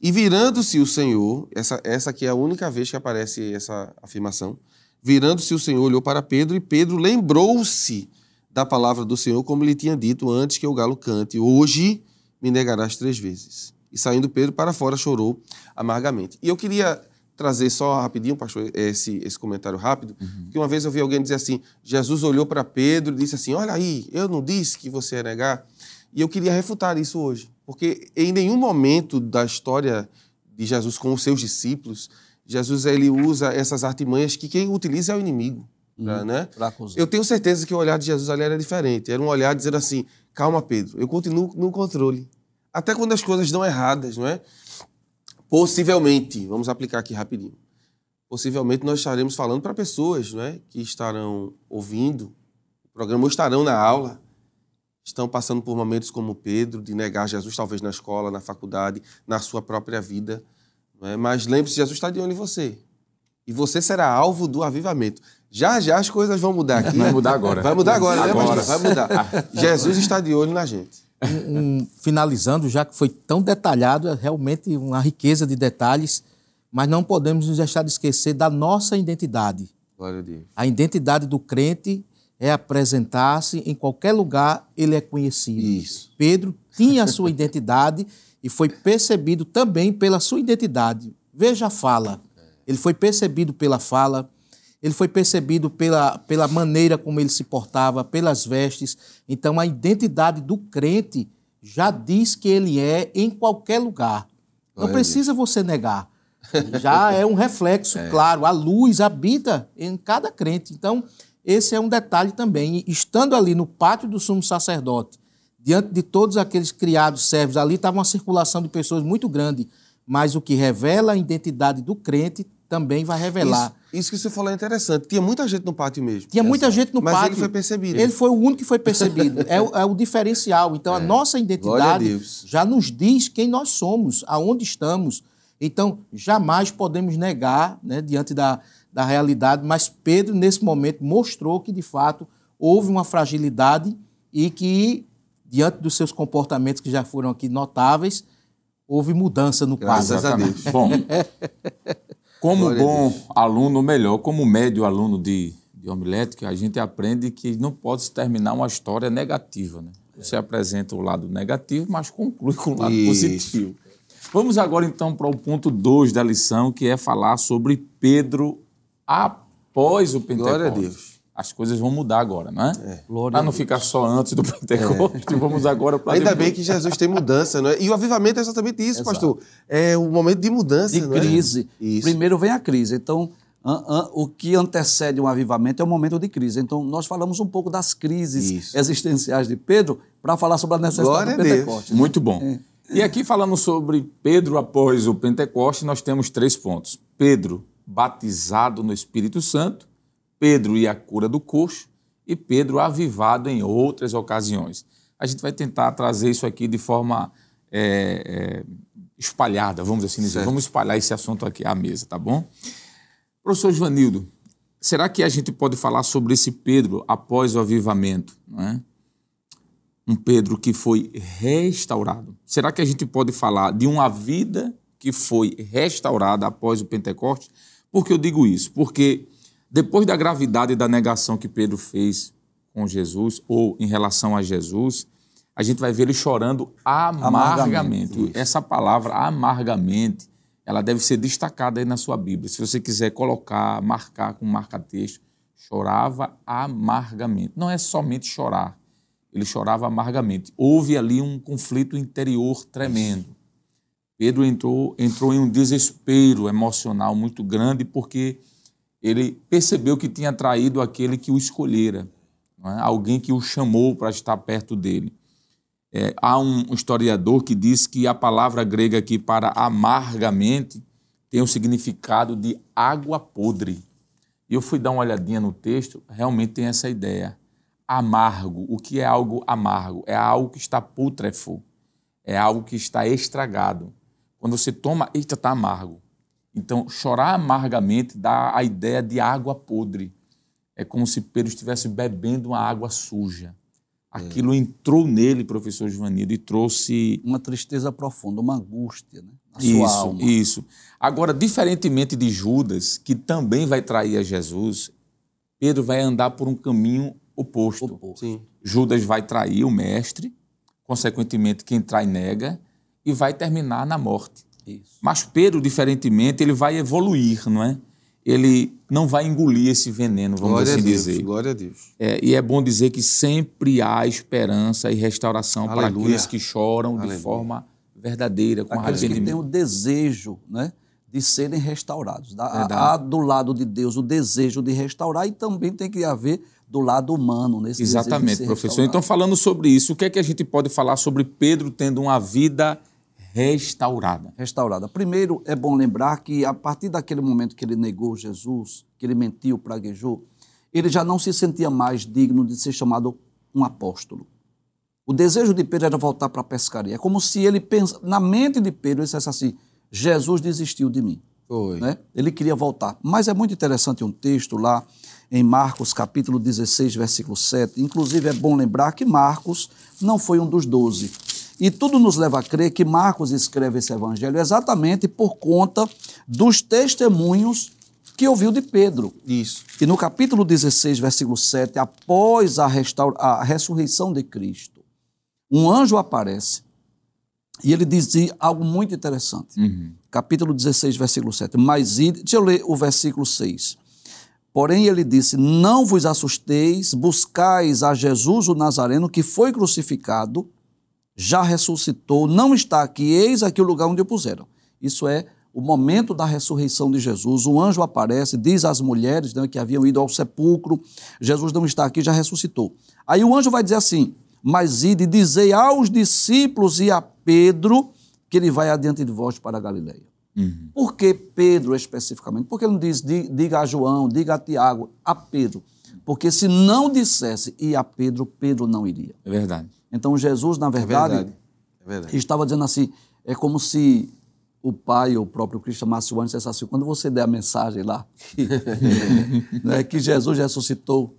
B: E virando-se o Senhor, essa, essa aqui é a única vez que aparece essa afirmação. Virando-se o Senhor, olhou para Pedro e Pedro lembrou-se da palavra do Senhor, como lhe tinha dito antes que o galo cante: Hoje me negarás três vezes. E saindo Pedro para fora, chorou amargamente. E eu queria trazer só rapidinho, pastor, esse, esse comentário rápido, uhum. que uma vez eu vi alguém dizer assim: Jesus olhou para Pedro e disse assim: Olha aí, eu não disse que você ia negar. E eu queria refutar isso hoje, porque em nenhum momento da história de Jesus com os seus discípulos, Jesus ele usa essas artimanhas que quem utiliza é o inimigo. Pra, uhum. né? Eu tenho certeza que o olhar de Jesus ali era diferente. Era um olhar dizendo assim: calma, Pedro, eu continuo no controle. Até quando as coisas dão erradas, não é? Possivelmente, vamos aplicar aqui rapidinho. Possivelmente nós estaremos falando para pessoas não é? que estarão ouvindo o programa ou estarão na aula estão passando por momentos como Pedro, de negar Jesus, talvez na escola, na faculdade, na sua própria vida. É? Mas lembre-se, Jesus está de olho em você. E você será alvo do avivamento. Já já as coisas vão mudar aqui.
A: Vai mudar agora.
B: Vai mudar agora, né, agora. né, Vai mudar. Jesus está de olho na gente.
C: Um, um, finalizando, já que foi tão detalhado, é realmente uma riqueza de detalhes, mas não podemos nos deixar de esquecer da nossa identidade.
B: Glória a Deus.
C: A identidade do crente é apresentar-se em qualquer lugar, ele é conhecido.
B: Isso.
C: Pedro tinha a sua identidade e foi percebido também pela sua identidade. Veja a fala. Ele foi percebido pela fala, ele foi percebido pela, pela maneira como ele se portava, pelas vestes. Então, a identidade do crente já diz que ele é em qualquer lugar. Não precisa você negar. Já é um reflexo, é. claro. A luz habita em cada crente. Então, esse é um detalhe também. estando ali no pátio do sumo sacerdote, diante de todos aqueles criados servos, ali estava uma circulação de pessoas muito grande. Mas o que revela a identidade do crente também vai revelar.
B: Isso, isso que você falou é interessante. Tinha muita gente no pátio mesmo.
C: Tinha muita gente no
B: Mas
C: pátio.
B: Mas ele foi percebido.
C: Ele foi o único que foi percebido. é, o, é, o, diferencial. Então, é. a nossa identidade a já nos diz quem nós somos, aonde estamos. Então, jamais podemos negar, né, diante da, da realidade, mas Pedro, nesse momento, mostrou que, de fato, houve uma fragilidade e que, diante dos seus comportamentos que já foram aqui notáveis, houve mudança no quadro.
B: Graças a Deus.
A: Bom, como Glória bom aluno, melhor, como médio aluno de, de homilética, a gente aprende que não pode se terminar uma história negativa. Né? Você apresenta o lado negativo, mas conclui com o lado Isso. positivo. Vamos agora, então, para o ponto 2 da lição, que é falar sobre Pedro após o Pentecostes. Glória a Deus. As coisas vão mudar agora, não é? é. Para não ficar só antes do Pentecostes, é. vamos agora para
B: Ainda depois. bem que Jesus tem mudança, não é? E o avivamento é exatamente isso, Exato. pastor. É o momento de mudança,
D: De
B: é?
D: crise. É? Primeiro vem a crise. Então, o que antecede um avivamento é o momento de crise. Então, nós falamos um pouco das crises Isso. existenciais de Pedro para falar sobre a necessidade Glória do Pentecostes.
A: Muito bom. É. E aqui falando sobre Pedro após o Pentecoste, nós temos três pontos. Pedro batizado no Espírito Santo, Pedro e a cura do coxo e Pedro avivado em outras ocasiões. A gente vai tentar trazer isso aqui de forma é, é, espalhada, vamos assim dizer. Certo. Vamos espalhar esse assunto aqui à mesa, tá bom? Professor Joanildo, será que a gente pode falar sobre esse Pedro após o avivamento? É? um Pedro que foi restaurado? Será que a gente pode falar de uma vida que foi restaurada após o Pentecoste? Por que eu digo isso? Porque depois da gravidade da negação que Pedro fez com Jesus, ou em relação a Jesus, a gente vai ver ele chorando amargamente. amargamente. Essa palavra, amargamente, ela deve ser destacada aí na sua Bíblia. Se você quiser colocar, marcar com marca-texto, chorava amargamente. Não é somente chorar, ele chorava amargamente. Houve ali um conflito interior tremendo. Pedro entrou, entrou em um desespero emocional muito grande porque ele percebeu que tinha traído aquele que o escolhera, é? alguém que o chamou para estar perto dele. É, há um historiador que diz que a palavra grega aqui para amargamente tem o significado de água podre. E eu fui dar uma olhadinha no texto, realmente tem essa ideia amargo. O que é algo amargo? É algo que está putrefo, é algo que está estragado. Quando você toma, eita, está amargo. Então, chorar amargamente dá a ideia de água podre. É como se Pedro estivesse bebendo uma água suja. Aquilo é. entrou nele, professor Giovannido, e trouxe.
D: Uma tristeza profunda, uma angústia, né?
A: Na isso, sua alma. Isso. Agora, diferentemente de Judas, que também vai trair a Jesus, Pedro vai andar por um caminho oposto. oposto. Judas vai trair o mestre, consequentemente, quem trai nega, e vai terminar na morte. Isso. Mas Pedro, diferentemente, ele vai evoluir, não é? Ele não vai engolir esse veneno, vamos glória assim
B: Deus,
A: dizer.
B: Glória a Deus.
A: É, e é bom dizer que sempre há esperança e restauração Aleluia. para aqueles que choram Aleluia. de forma verdadeira, com
D: aqueles arrependimento. que têm o desejo, né? de serem restaurados. Há, há, do lado de Deus o desejo de restaurar e também tem que haver do lado humano nesse
A: Exatamente, professor. Então, falando sobre isso, o que é que a gente pode falar sobre Pedro tendo uma vida restaurada?
D: Restaurada. Primeiro, é bom lembrar que a partir daquele momento que ele negou Jesus, que ele mentiu, praguejou, ele já não se sentia mais digno de ser chamado um apóstolo. O desejo de Pedro era voltar para a pescaria. É como se ele pensa, na mente de Pedro, ele dissesse assim: Jesus desistiu de mim. Foi. Né? Ele queria voltar. Mas é muito interessante um texto lá em Marcos capítulo 16, versículo 7. Inclusive é bom lembrar que Marcos não foi um dos doze. E tudo nos leva a crer que Marcos escreve esse evangelho exatamente por conta dos testemunhos que ouviu de Pedro.
B: Isso.
D: E no capítulo 16, versículo 7, após a, a ressurreição de Cristo, um anjo aparece e ele dizia algo muito interessante. Uhum. Capítulo 16, versículo 7. Mas, deixa eu ler o versículo 6. Porém, ele disse: Não vos assusteis, buscais a Jesus o Nazareno, que foi crucificado, já ressuscitou, não está aqui, eis aqui o lugar onde o puseram. Isso é o momento da ressurreição de Jesus. O anjo aparece, diz às mulheres né, que haviam ido ao sepulcro: Jesus não está aqui, já ressuscitou. Aí o anjo vai dizer assim: Mas ide, dizei aos discípulos e a Pedro que ele vai adiante de vós para a Galileia. Uhum. Por que Pedro especificamente? Porque ele não diz, diga a João, diga a Tiago, a Pedro. Porque se não dissesse e a Pedro, Pedro não iria.
A: É verdade.
D: Então Jesus, na verdade, é verdade. É verdade. estava dizendo assim, é como se o pai ou o próprio Cristo chamasse o anjo e dissesse assim, quando você der a mensagem lá, que, né, que Jesus ressuscitou,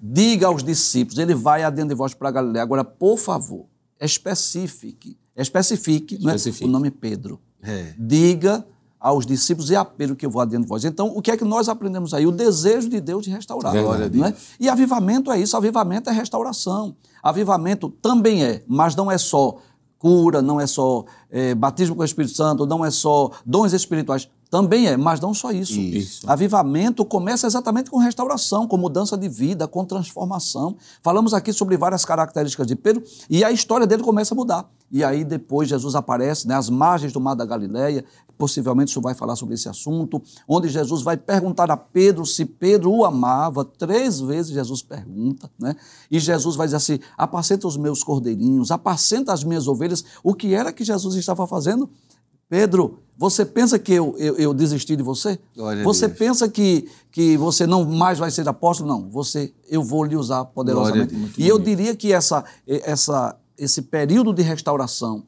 D: diga aos discípulos, ele vai adiante de vós para a Galileia. Agora, por favor, especifique, especifique, especifique. Né, o nome Pedro. É. Diga aos discípulos e a Pedro que eu vou adiante de vós. Então, o que é que nós aprendemos aí? O desejo de Deus de restaurar. Não é? E avivamento é isso, avivamento é restauração. Avivamento também é, mas não é só cura, não é só é, batismo com o Espírito Santo, não é só dons espirituais. Também é, mas não só isso.
B: Isso.
D: Avivamento começa exatamente com restauração, com mudança de vida, com transformação. Falamos aqui sobre várias características de Pedro e a história dele começa a mudar. E aí depois Jesus aparece né, às margens do mar da Galileia, possivelmente o senhor vai falar sobre esse assunto, onde Jesus vai perguntar a Pedro se Pedro o amava. Três vezes Jesus pergunta, né? E Jesus vai dizer assim: apacenta os meus cordeirinhos, apacenta as minhas ovelhas. O que era que Jesus estava fazendo? Pedro, você pensa que eu, eu, eu desisti de você?
B: Glória
D: você pensa que, que você não mais vai ser apóstolo? Não, você, eu vou lhe usar poderosamente. E eu diria que essa, essa, esse período de restauração,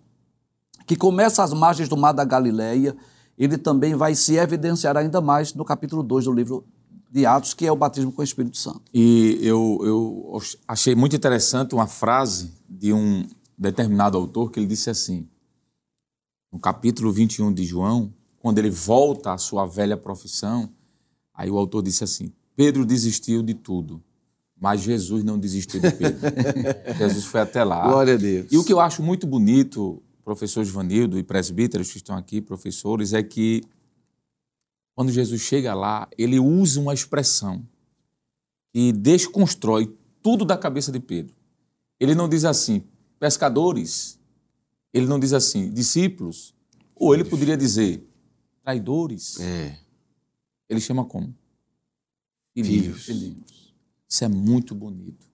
D: que começa às margens do mar da Galileia, ele também vai se evidenciar ainda mais no capítulo 2 do livro de Atos, que é o batismo com o Espírito Santo.
A: E eu, eu achei muito interessante uma frase de um determinado autor que ele disse assim, no capítulo 21 de João, quando ele volta à sua velha profissão, aí o autor disse assim: Pedro desistiu de tudo, mas Jesus não desistiu de Pedro. Jesus foi até lá.
B: Glória a Deus.
A: E o que eu acho muito bonito, professor Givanildo e presbíteros que estão aqui, professores, é que quando Jesus chega lá, ele usa uma expressão que desconstrói tudo da cabeça de Pedro. Ele não diz assim, pescadores. Ele não diz assim, discípulos. Ou ele poderia dizer, traidores.
B: É.
A: Ele chama como?
B: Filhos.
A: Filhinhos. Isso é muito bonito.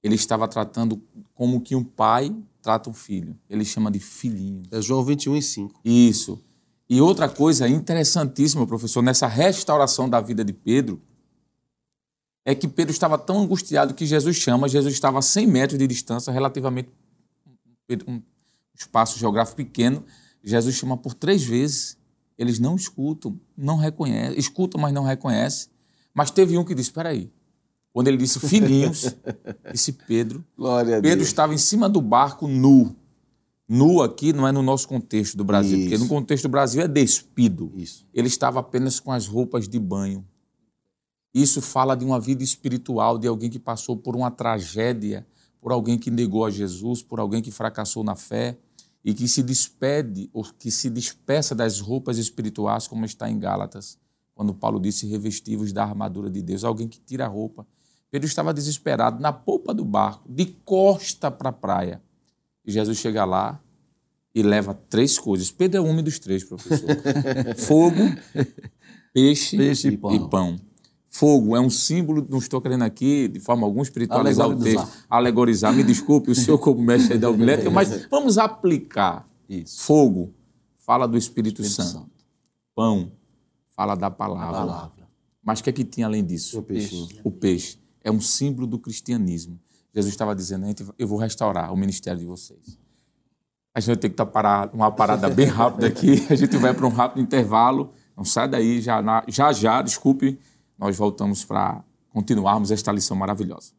A: Ele estava tratando como que um pai trata um filho. Ele chama de filhinho.
B: É João 21 e 5.
A: Isso. E outra coisa interessantíssima, professor, nessa restauração da vida de Pedro, é que Pedro estava tão angustiado que Jesus chama, Jesus estava a 100 metros de distância, relativamente um espaço geográfico pequeno, Jesus chama por três vezes, eles não escutam, não reconhecem, escutam, mas não reconhecem. Mas teve um que disse, espera aí, quando ele disse filhinhos, disse Pedro,
B: Glória
A: Pedro estava em cima do barco nu. Nu aqui não é no nosso contexto do Brasil, porque
B: Isso.
A: no contexto do Brasil é despido.
B: Isso.
A: Ele estava apenas com as roupas de banho. Isso fala de uma vida espiritual, de alguém que passou por uma tragédia, por alguém que negou a Jesus, por alguém que fracassou na fé e que se despede, ou que se despeça das roupas espirituais, como está em Gálatas, quando Paulo disse revestivos da armadura de Deus, alguém que tira a roupa. Pedro estava desesperado na polpa do barco, de costa para a praia. E Jesus chega lá e leva três coisas. Pedro é homem dos três, professor: fogo, peixe,
D: Peixe e, pão.
A: e pão. Fogo é um símbolo, não estou querendo aqui de forma alguma espiritualizar o texto, alegorizar. Me desculpe, o senhor como mestre da homilética, mas vamos aplicar.
D: Isso.
A: Fogo fala do Espírito,
D: Espírito
A: Santo.
D: Santo.
A: Pão fala da palavra.
D: palavra.
A: Mas o que é que tinha além disso?
B: O peixinho.
A: O peixe. É um símbolo do cristianismo. Jesus estava dizendo, "Gente, eu vou restaurar o ministério de vocês. A gente vai ter que tá parar uma parada bem rápida aqui. A gente vai para um rápido intervalo. Não sai daí, já, já, já, desculpe. Nós voltamos para continuarmos esta lição maravilhosa.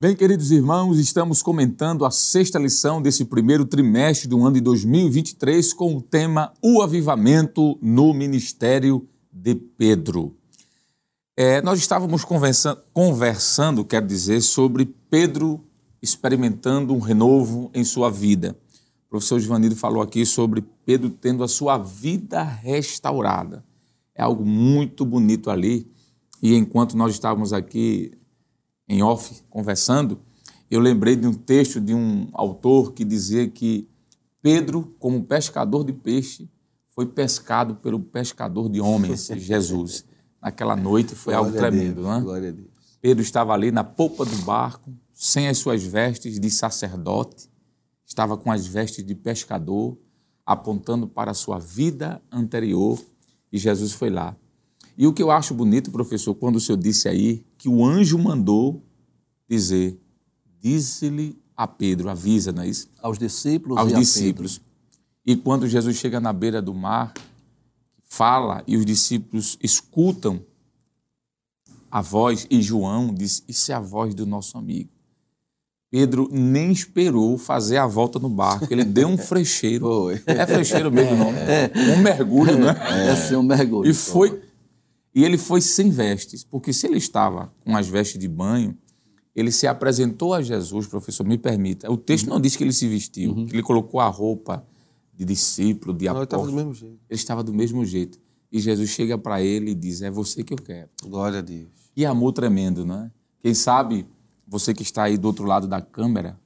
A: Bem, queridos irmãos, estamos comentando a sexta lição desse primeiro trimestre do ano de 2023 com o tema O Avivamento no Ministério de Pedro. É, nós estávamos conversa- conversando, quero dizer, sobre Pedro experimentando um renovo em sua vida. O professor Givanildo falou aqui sobre Pedro tendo a sua vida restaurada. É algo muito bonito ali. E enquanto nós estávamos aqui em off conversando, eu lembrei de um texto de um autor que dizia que Pedro, como pescador de peixe, foi pescado pelo pescador de homens, Jesus. Naquela noite foi algo
B: Glória a
A: tremendo, não é?
B: Glória a Deus.
A: Pedro estava ali na polpa do barco, sem as suas vestes de sacerdote, estava com as vestes de pescador, apontando para a sua vida anterior, e Jesus foi lá. E o que eu acho bonito, professor, quando o senhor disse aí que o anjo mandou dizer, disse-lhe a Pedro, avisa, não é isso?
D: Aos discípulos
A: aos
D: e
A: discípulos. E quando Jesus chega na beira do mar, fala e os discípulos escutam a voz, e João diz: Isso é a voz do nosso amigo. Pedro nem esperou fazer a volta no barco, ele deu um frecheiro.
B: Foi.
A: É frecheiro mesmo o nome? Um mergulho, né?
D: Pedro. É ser um mergulho.
A: E foi e ele foi sem vestes, porque se ele estava com as vestes de banho, ele se apresentou a Jesus, professor, me permita. O texto não diz que ele se vestiu, que ele colocou a roupa de discípulo, de
B: Não, ele estava
A: apóstolo.
B: do mesmo jeito.
A: Ele estava do mesmo jeito. E Jesus chega para ele e diz: É você que eu quero.
B: Glória a Deus.
A: E amor tremendo, não é? Quem sabe você que está aí do outro lado da câmera,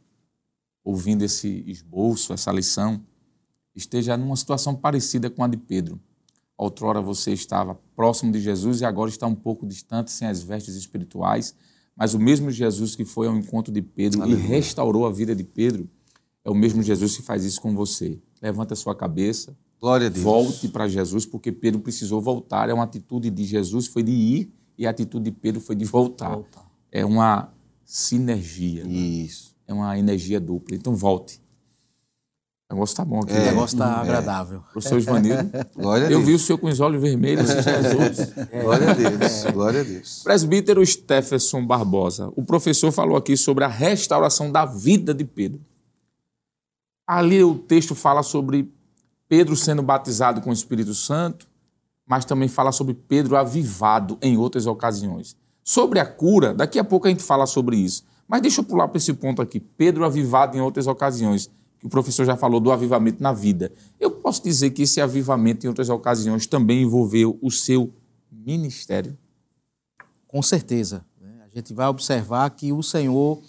A: ouvindo esse esboço, essa lição, esteja numa situação parecida com a de Pedro. Outrora você estava próximo de Jesus e agora está um pouco distante, sem as vestes espirituais, mas o mesmo Jesus que foi ao encontro de Pedro e restaurou a vida de Pedro, é o mesmo Jesus que faz isso com você. Levanta a sua cabeça,
B: Glória a Deus.
A: Volte para Jesus, porque Pedro precisou voltar. É uma atitude de Jesus foi de ir e a atitude de Pedro foi de voltar. É uma sinergia, né?
B: Isso.
A: é uma energia dupla. Então volte. O negócio está bom aqui.
C: O
A: né?
C: negócio está agradável.
A: Professor Ivanildo,
B: Glória a
A: eu
B: Deus.
A: vi o senhor com os olhos vermelhos, Jesus.
B: Glória a Deus. Glória a Deus.
A: Presbítero Stephenson Barbosa, o professor falou aqui sobre a restauração da vida de Pedro. Ali o texto fala sobre Pedro sendo batizado com o Espírito Santo, mas também fala sobre Pedro avivado em outras ocasiões. Sobre a cura, daqui a pouco a gente fala sobre isso. Mas deixa eu pular para esse ponto aqui. Pedro avivado em outras ocasiões, que o professor já falou do avivamento na vida. Eu posso dizer que esse avivamento em outras ocasiões também envolveu o seu ministério?
C: Com certeza. né? A gente vai observar que o Senhor,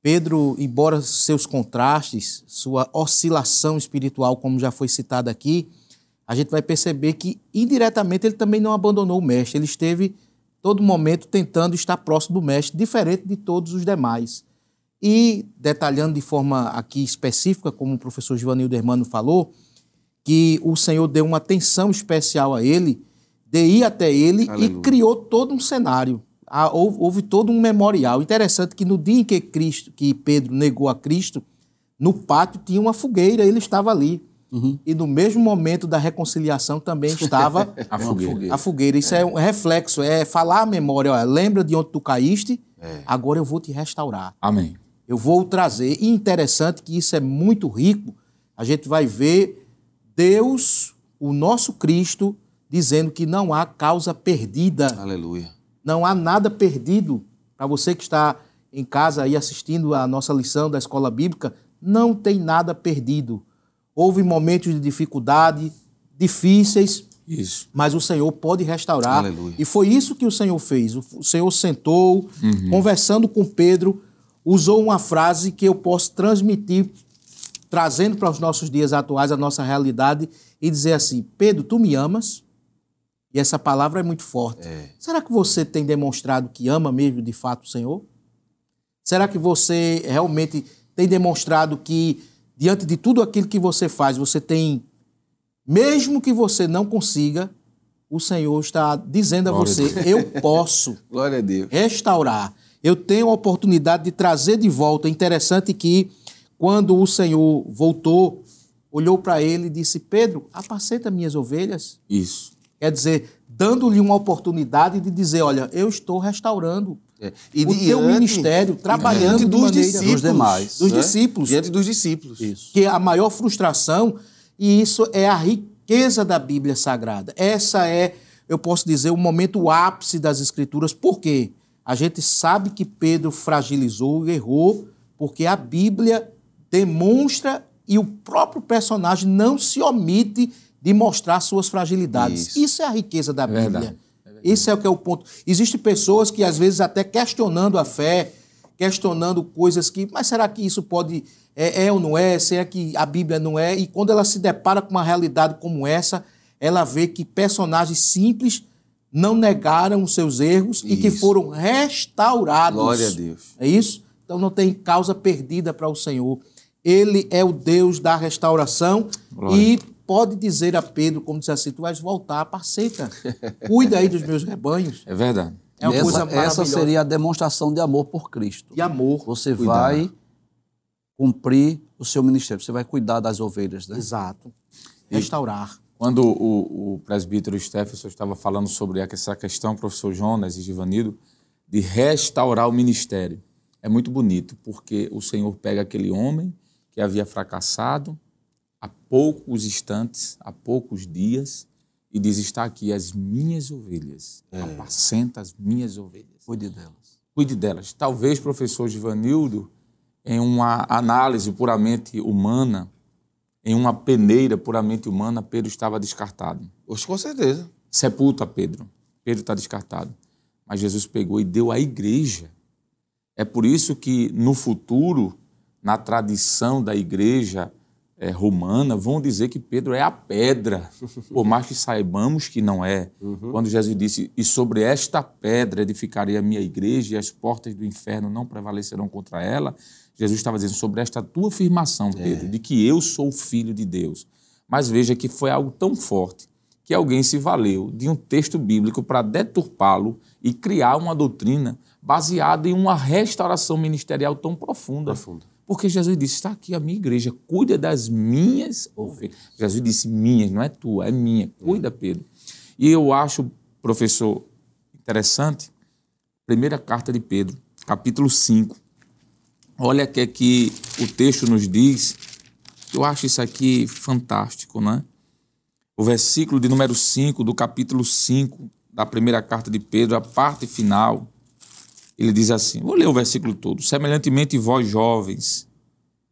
C: Pedro, embora seus contrastes, sua oscilação espiritual, como já foi citado aqui, a gente vai perceber que indiretamente ele também não abandonou o mestre. Ele esteve todo momento tentando estar próximo do mestre, diferente de todos os demais. E detalhando de forma aqui específica, como o professor Givanildo Hermano falou, que o Senhor deu uma atenção especial a ele, de ir até ele
B: Aleluia.
C: e criou todo um cenário. Houve, houve todo um memorial. Interessante que no dia em que Cristo, que Pedro negou a Cristo, no pátio tinha uma fogueira, ele estava ali. E no mesmo momento da reconciliação também estava
A: A fogueira.
C: a fogueira. Isso é, um reflexo, é falar a memória. Olha, lembra de onde tu caíste? Agora eu vou te restaurar.
A: Amém.
C: Eu vou trazer. E interessante que isso é muito rico. A gente vai ver Deus, o nosso Cristo, dizendo que não há causa perdida,
B: Aleluia.
C: não há nada perdido. Para você que está em casa aí assistindo a nossa lição da escola bíblica, não tem nada perdido. Houve momentos de dificuldade, difíceis,
A: Isso.
C: mas o Senhor pode restaurar.
B: Aleluia.
C: E foi isso que o Senhor fez. O Senhor sentou, conversando com Pedro, usou uma frase que eu posso transmitir, trazendo para os nossos dias atuais, a nossa realidade, e dizer assim: Pedro, tu me amas? E essa palavra é muito forte. Será que você tem demonstrado que ama mesmo de fato o Senhor? Será que você realmente tem demonstrado que, diante de tudo aquilo que você faz, você tem, mesmo que você não consiga, o Senhor está dizendo a
A: Glória a
C: você: eu posso
B: a
C: restaurar. Eu tenho a oportunidade de trazer de volta. É interessante que, quando o Senhor voltou, olhou para ele e disse: Pedro, apacenta minhas ovelhas.
A: Isso.
C: Quer dizer, dando-lhe uma oportunidade de dizer: Olha, eu estou restaurando
B: É.
C: o teu ministério, trabalhando
B: dos discípulos,
D: Dos demais,
C: dos
B: né?
C: discípulos.
B: Diante dos discípulos.
D: Isso.
C: que é a maior frustração, e isso é a riqueza da Bíblia Sagrada. Essa é, eu posso dizer, o momento ápice das Escrituras. Por quê? A gente sabe que Pedro fragilizou e errou, porque a Bíblia demonstra e o próprio personagem não se omite de mostrar suas fragilidades.
B: Isso.
C: Isso, é a riqueza da Bíblia.
A: verdade.
C: Esse é o que é o ponto. Existem pessoas que às vezes até questionando a fé, questionando coisas que, mas será que isso pode é, é ou não é? Será que a Bíblia não é? E quando ela se depara com uma realidade como essa, ela vê que personagens simples não negaram os seus erros e que
B: Isso.
C: foram restaurados.
B: Glória a Deus.
C: É isso? Então não tem causa perdida para o Senhor. Ele é o Deus da restauração
A: Glória.
C: e pode dizer a Pedro, como disse assim, tu vais voltar, apacenta. Cuida aí dos meus rebanhos.
A: É verdade.
C: É uma
D: essa,
C: coisa
D: essa seria a demonstração de amor por Cristo.
C: De amor.
D: Você
A: Cuidar.
D: vai cumprir o seu ministério, você vai cuidar das ovelhas, né?
C: Exato. Restaurar.
A: Quando o, o presbítero Stephenson estava falando sobre essa questão, professor Jonas e Givanildo, de restaurar o ministério, é muito bonito, porque o Senhor pega aquele homem que havia fracassado poucos instantes, há poucos dias, e diz: Está aqui as minhas ovelhas, apacenta as minhas ovelhas.
D: Cuide delas.
A: Cuide delas. Talvez, professor Givanildo, em uma análise puramente humana, em uma peneira puramente humana, Pedro estava descartado.
B: Oxe, com certeza.
A: Sepulta Pedro. Pedro está descartado. Mas Jesus pegou e deu à igreja. É por isso que no futuro, na tradição da igreja é, romana, vão dizer que Pedro é a pedra, por mais que saibamos que não é. Uhum. Quando Jesus disse: E sobre esta pedra edificarei a minha igreja, e as portas do inferno não prevalecerão contra ela. Jesus estava dizendo sobre esta tua afirmação, é. Pedro, é. de que eu sou o filho de Deus. Mas veja que foi algo tão forte que alguém se valeu de um texto bíblico para deturpá-lo e criar uma doutrina baseada em uma restauração ministerial tão profunda. profunda. Porque Jesus disse: está aqui a minha igreja, cuida das minhas ovelhas. Jesus disse: minhas, não é tua, é minha. Cuida, Pedro. E eu acho, professor, interessante, primeira carta de Pedro, capítulo 5. Olha o que é que o texto nos diz. Eu acho isso aqui fantástico, né? O versículo de número 5 do capítulo 5 da primeira carta de Pedro, a parte final, ele diz assim: vou ler o versículo todo. Semelhantemente, vós jovens,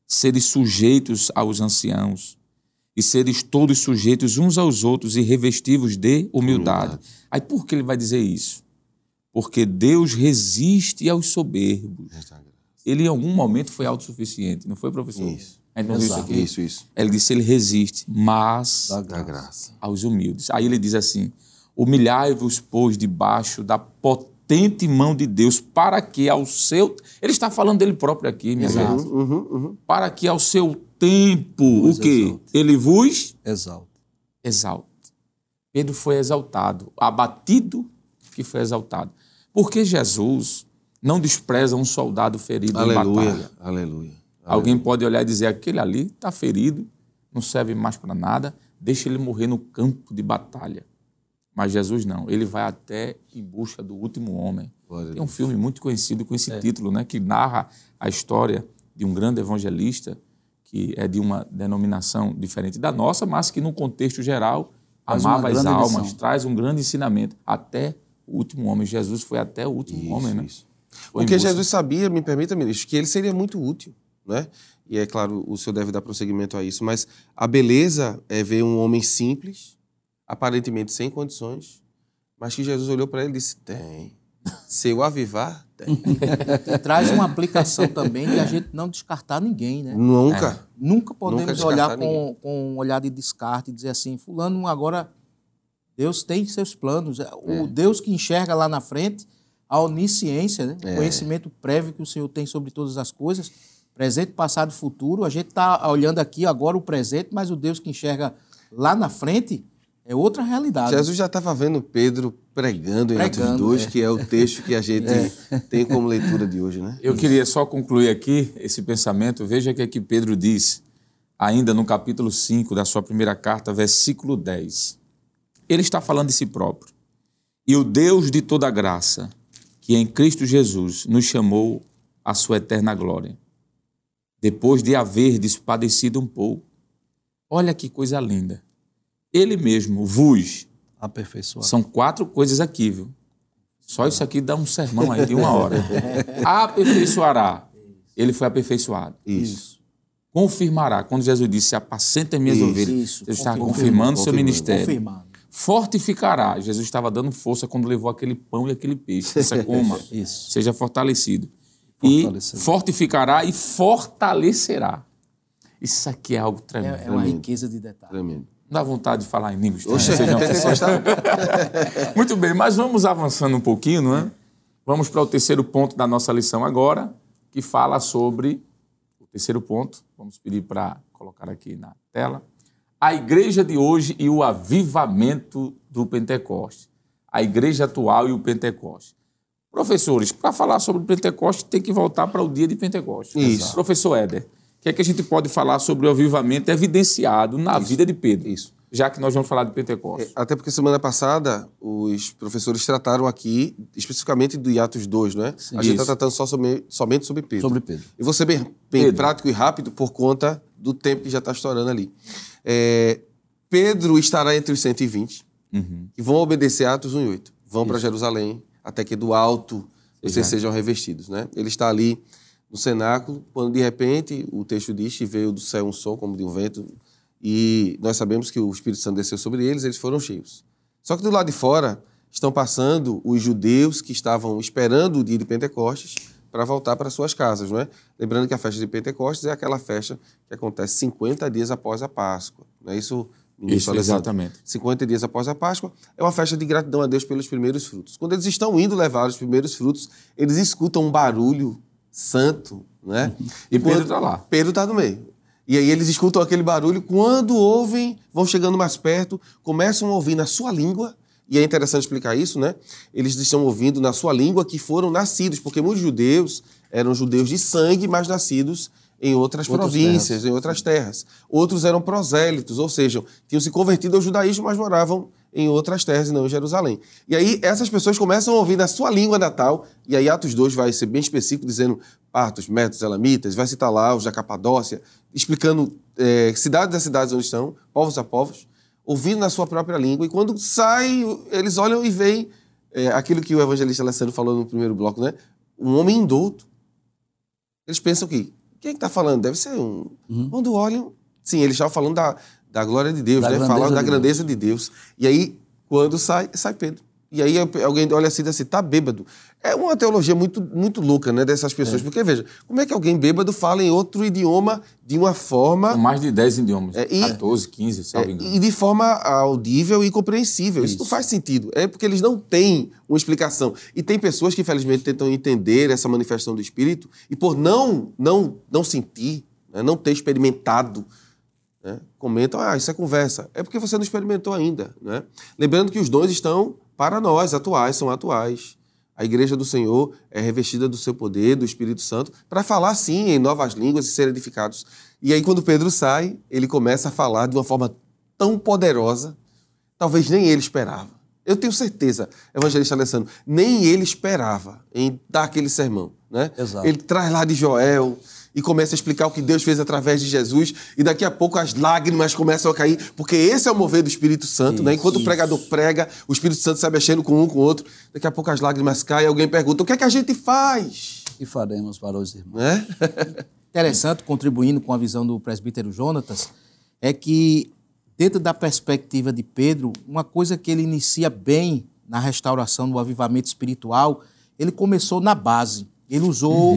A: seres sujeitos aos anciãos, e seres todos sujeitos uns aos outros e revestivos de humildade. humildade. Aí por que ele vai dizer isso? Porque Deus resiste aos soberbos. Ele em algum momento foi autossuficiente, não foi, professor?
B: Isso. A gente não viu isso aqui? Isso, isso.
A: Ele disse: ele resiste, mas
B: da graça.
A: aos humildes. Aí ele diz assim: humilhai-vos, pois, debaixo da potente mão de Deus, para que ao seu. Ele está falando dele próprio aqui, minha
B: uhum, uhum, uhum.
A: Para que ao seu tempo, o quê? Exalte. Ele vos
D: exalte.
A: Exalte. Pedro foi exaltado, abatido que foi exaltado. Porque Jesus não despreza um soldado ferido
B: aleluia,
A: em batalha.
B: Aleluia.
A: Alguém pode olhar e dizer: aquele ali está ferido, não serve mais para nada, deixa ele morrer no campo de batalha. Mas Jesus não, ele vai até em busca do último homem. Glória Tem um filme muito conhecido com esse é. título, né, que narra a história de um grande evangelista que é de uma denominação diferente da nossa, mas que no contexto geral Faz amava as almas, lição. traz um grande ensinamento até o último homem. Jesus foi até o último isso, homem, né? Isso.
B: Porque Jesus sabia, me permita, ministro, que ele seria muito útil, né? E é claro, o senhor deve dar prosseguimento a isso, mas a beleza é ver um homem simples, aparentemente sem condições, mas que Jesus olhou para ele e disse: Tem. Se eu avivar, tem.
C: Traz uma aplicação também de a gente não descartar ninguém, né?
B: Nunca. É.
C: Nunca podemos Nunca olhar com, com um olhar de descarte e dizer assim: Fulano, agora Deus tem seus planos. O é. Deus que enxerga lá na frente, a onisciência, né? É. o conhecimento prévio que o Senhor tem sobre todas as coisas, presente, passado e futuro. A gente está olhando aqui agora o presente, mas o Deus que enxerga lá na frente é outra realidade.
B: Jesus já estava vendo Pedro pregando em pregando, Atos 2, é. que é o texto que a gente é. tem como leitura de hoje, né?
A: Eu queria só concluir aqui esse pensamento. Veja o que, é que Pedro diz, ainda no capítulo 5 da sua primeira carta, versículo 10. Ele está falando de si próprio. E o Deus de toda graça, que em Cristo Jesus nos chamou à sua eterna glória, depois de haver despadecido um pouco. Olha que coisa linda ele mesmo vos
D: aperfeiçoar.
A: São quatro coisas aqui, viu? Só isso aqui dá um sermão aí de uma hora. Aperfeiçoará. Ele foi aperfeiçoado.
B: Isso.
A: Confirmará. Quando Jesus disse, apacenta minhas isso, ovelhas, isso. ele estava confirmando o seu ministério.
C: Confirmando.
A: Fortificará. Jesus estava dando força quando levou aquele pão e aquele peixe. Essa coma.
C: isso.
A: Seja fortalecido. E fortificará e fortalecerá. Isso aqui é algo tremendo. É,
C: é uma riqueza de detalhes.
B: Tremendo.
A: Dá vontade de falar em línguas estranhas. Muito bem, mas vamos avançando um pouquinho, não é? Vamos para o terceiro ponto da nossa lição agora, que fala sobre o terceiro ponto. Vamos pedir para colocar aqui na tela. A igreja de hoje e o avivamento do Pentecoste. A igreja atual e o Pentecoste. Professores, para falar sobre o Pentecoste, tem que voltar para o dia de Pentecoste.
B: Isso.
A: Professor Éder, que é que a gente pode falar sobre o avivamento evidenciado na Isso. vida de Pedro?
B: Isso.
A: Já que nós vamos falar de Pentecostes.
B: É, até porque semana passada os professores trataram aqui especificamente do Atos 2, não é? Sim. A gente está tratando só sobre, somente sobre Pedro.
D: Sobre Pedro.
B: E vou ser bem, bem prático e rápido por conta do tempo que já está estourando ali. É, Pedro estará entre os 120 uhum. que vão obedecer Atos 1 e 8. Vão para Jerusalém, até que do alto vocês
A: Exato.
B: sejam revestidos, né? Ele está ali no cenáculo, quando de repente o texto diz que veio do céu um som como de um vento, e nós sabemos que o Espírito Santo desceu sobre eles, eles foram cheios. Só que do lado de fora estão passando os judeus que estavam esperando o dia de Pentecostes para voltar para suas casas, não é? Lembrando que a festa de Pentecostes é aquela festa que acontece 50 dias após a Páscoa, não é isso? ministro
A: Isso, exatamente.
B: 50 dias após a Páscoa, é uma festa de gratidão a Deus pelos primeiros frutos. Quando eles estão indo levar os primeiros frutos, eles escutam um barulho santo, né?
A: E Pedro
B: quando-
A: está lá.
B: Pedro está no meio. E aí eles escutam aquele barulho, quando ouvem, vão chegando mais perto, começam a ouvir na sua língua, e é interessante explicar isso, né? Eles estão ouvindo na sua língua que foram nascidos, porque muitos judeus eram judeus de sangue, mas nascidos em outras,
D: Outras
B: províncias, em outras terras. Outros eram prosélitos, ou seja, tinham se convertido ao judaísmo, mas moravam em outras terras e não em Jerusalém. E aí essas pessoas começam a ouvir na sua língua natal, e aí Atos 2 vai ser bem específico, dizendo partos, métodos, elamitas, vai citar lá os da Capadócia, explicando eh, cidades a cidades onde estão, povos a povos, ouvindo na sua própria língua, e quando sai, eles olham e veem eh, aquilo que o evangelista Alessandro falou no primeiro bloco, né? Um homem indulto. Eles pensam que, quem é que está falando? Deve ser um... Quando olham, sim, eles estavam falando da, da glória de Deus,
D: Da
B: né? Falaram da
D: de
B: grandeza de Deus. E aí, quando sai, sai Pedro. E aí alguém olha assim e diz assim, tá bêbado. É uma teologia muito, muito louca, né, dessas pessoas. Porque, veja, como é que alguém bêbado fala em outro idioma de uma forma...
A: Com mais de 10 idiomas.
B: É, e-
A: 14, 15, se
B: É, e de forma audível e compreensível. Isso. não faz sentido. É porque eles não têm uma explicação. E tem pessoas que, infelizmente, tentam entender essa manifestação do Espírito e, por não, não, não sentir, né, não ter experimentado, né, comentam: ah, isso é conversa. É porque você não experimentou ainda. Né? Lembrando que os dons estão para nós, atuais, são atuais. A igreja do Senhor é revestida do seu poder, do Espírito Santo, para falar sim em novas línguas e ser edificados. E aí, quando Pedro sai, ele começa a falar de uma forma tão poderosa, talvez nem ele esperava. Eu tenho certeza, evangelista Alessandro, nem ele esperava em dar aquele sermão. Né?
D: Exato.
B: Ele traz lá de Joel e começa a explicar o que Deus fez através de Jesus, e daqui a pouco as lágrimas começam a cair, porque esse é o mover do Espírito Santo, né? Enquanto o pregador prega, o Espírito Santo sai mexendo com um com o outro, daqui a pouco as lágrimas caem, alguém pergunta: o que é que a gente faz?
D: E faremos para os irmãos.
B: Né?
C: interessante, contribuindo com a visão do presbítero Jonatas, é que, dentro da perspectiva de Pedro, uma coisa que ele inicia bem na restauração do avivamento espiritual, ele começou na base. Ele usou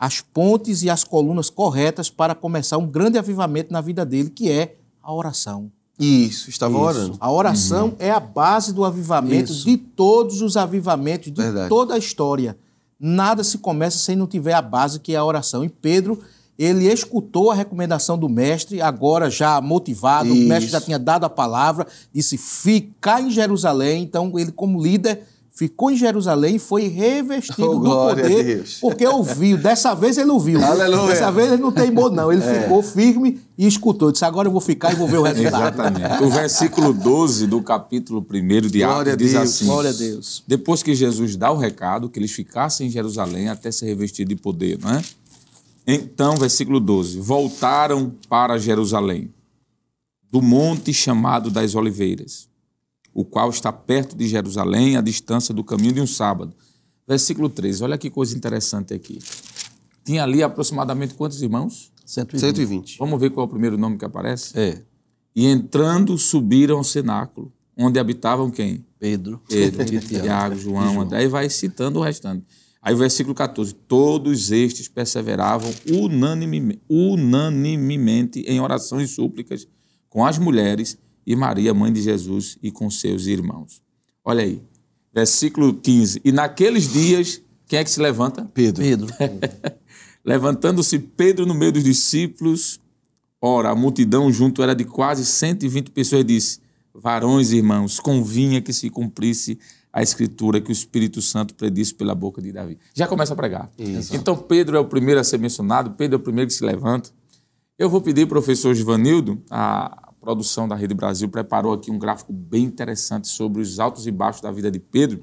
C: as pontes e as colunas corretas para começar um grande avivamento na vida dele, que é a oração.
B: Isso, estava
C: Isso.
B: orando.
C: A oração é a base do avivamento,
B: Isso.
C: de todos os avivamentos, de
B: Verdade.
C: toda a história. Nada se começa sem não tiver a base, que é a oração. E Pedro, ele escutou a recomendação do mestre, agora já motivado, o
B: Isso.
C: mestre já tinha dado a palavra, disse: ficar em Jerusalém. Então, ele, como líder, ficou em Jerusalém e foi revestido
B: Oh,
C: do poder, porque ouviu. Dessa vez ele ouviu.
B: Aleluia.
C: Dessa vez ele não teimou, não. Ele ficou firme e escutou. Disse: agora eu vou ficar e vou ver o resultado.
A: Exatamente. O versículo 12 do capítulo 1 de Atos diz
B: Deus,
A: assim:
C: glória a Deus.
A: Depois que Jesus dá o recado que eles ficassem em Jerusalém até ser revestido de poder, não é? Então, versículo 12: Voltaram para Jerusalém, do monte chamado das Oliveiras, o qual está perto de Jerusalém, à distância do caminho de um sábado. Versículo 13, olha que coisa interessante aqui. Tinha ali aproximadamente quantos irmãos?
D: 120.
B: 120.
A: Vamos ver qual é o primeiro nome que aparece?
D: É,
A: E entrando, subiram ao cenáculo, onde habitavam quem?
D: Pedro.
A: Pedro,
D: e Tiago.
A: Tiago, João, André, e vai citando o restante. Aí o versículo 14, todos estes perseveravam unanime- unanimemente em oração e súplicas com as mulheres e Maria, mãe de Jesus, e com seus irmãos. Olha aí, versículo 15, e naqueles dias, quem é que se levanta?
B: Pedro.
D: Pedro.
A: Levantando-se Pedro no meio dos discípulos, ora, a multidão junto era de quase 120 pessoas, e disse: Varões e irmãos, convinha que se cumprisse a escritura que o Espírito Santo predisse pela boca de Davi. Já começa a pregar. Então, Pedro é o primeiro a ser mencionado, Pedro é o primeiro que se levanta. Eu vou pedir ao professor Givanildo, a produção da Rede Brasil preparou aqui um gráfico bem interessante sobre os altos e baixos da vida de Pedro.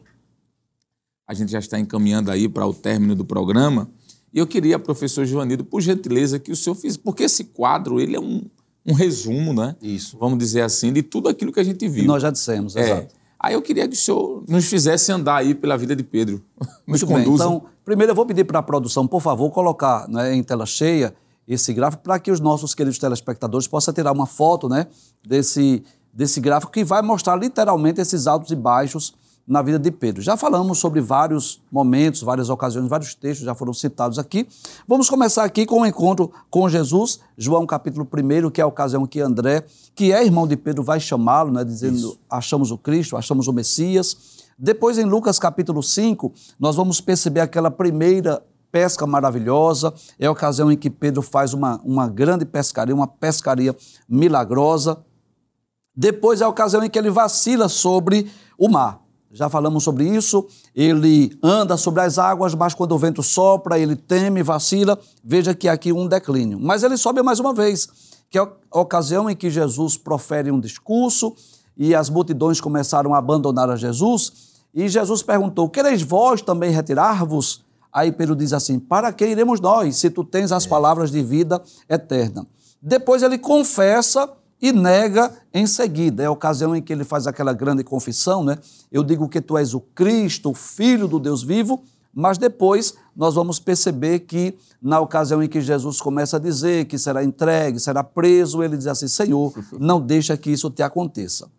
A: A gente já está encaminhando aí para o término do programa. E eu queria, professor Givanildo, por gentileza, que o senhor fizesse, porque esse quadro ele é um, um resumo, né?
B: Isso.
A: Vamos dizer assim, de tudo aquilo que a gente viu.
D: Nós já dissemos,
A: É.
D: exato.
A: Aí eu queria que o senhor nos fizesse andar aí pela vida de Pedro. Nos
D: Muito bem.
A: conduza.
D: Então, primeiro eu vou pedir para a produção, por favor, colocar né, em tela cheia esse gráfico para que os nossos queridos telespectadores possam tirar uma foto né, desse, desse gráfico que vai mostrar literalmente esses altos e baixos na vida de Pedro. Já falamos sobre vários momentos, várias ocasiões, vários textos já foram citados aqui. Vamos começar aqui com o encontro com Jesus, João capítulo 1, que é a ocasião que André, que é irmão de Pedro, vai chamá-lo, né, dizendo: Isso. achamos o Cristo, achamos o Messias. Depois, em Lucas capítulo 5, nós vamos perceber aquela primeira pesca maravilhosa, é a ocasião em que Pedro faz uma, uma grande pescaria, uma pescaria milagrosa. Depois é a ocasião em que ele vacila sobre o mar já falamos sobre isso. Ele anda sobre as águas, mas quando o vento sopra, ele teme, vacila. Veja que aqui um declínio. Mas ele sobe mais uma vez, que é a ocasião em que Jesus profere um discurso e as multidões começaram a abandonar a Jesus. E Jesus perguntou: Quereis vós também retirar-vos? Aí Pedro diz assim: Para que iremos nós, se tu tens as palavras de vida eterna? Depois ele confessa e nega em seguida. É a ocasião em que ele faz aquela grande confissão, né? Eu digo que tu és o Cristo, o Filho do Deus vivo, mas depois nós vamos perceber que, na ocasião em que Jesus começa a dizer que será entregue, será preso, ele diz assim: Senhor, não deixa que isso te aconteça.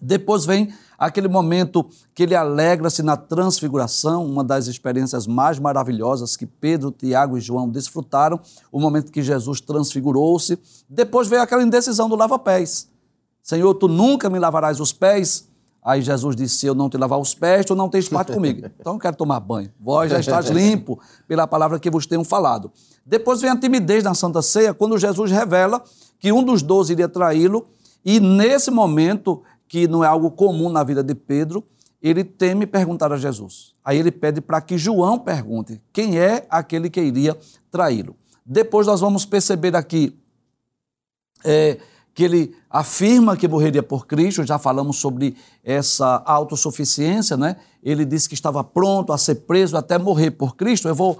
D: Depois vem aquele momento que ele alegra-se na transfiguração, uma das experiências mais maravilhosas que Pedro, Tiago e João desfrutaram, o momento que Jesus transfigurou-se. Depois veio aquela indecisão do lava-pés. Senhor, tu nunca me lavarás os pés? Aí Jesus disse: Se eu não te lavar os pés, tu não tens parte comigo. Então eu quero tomar banho. Vós já estás limpo pela palavra que vos tenho falado. Depois vem a timidez na Santa Ceia, quando Jesus revela que um dos doze iria traí-lo, e nesse momento que não é algo comum na vida de Pedro, ele teme perguntar a Jesus. Aí ele pede para que João pergunte quem é aquele que iria traí-lo. Depois nós vamos perceber aqui é, que ele afirma que morreria por Cristo, já falamos sobre essa autossuficiência, né? Ele disse que estava pronto a ser preso até morrer por Cristo. Eu vou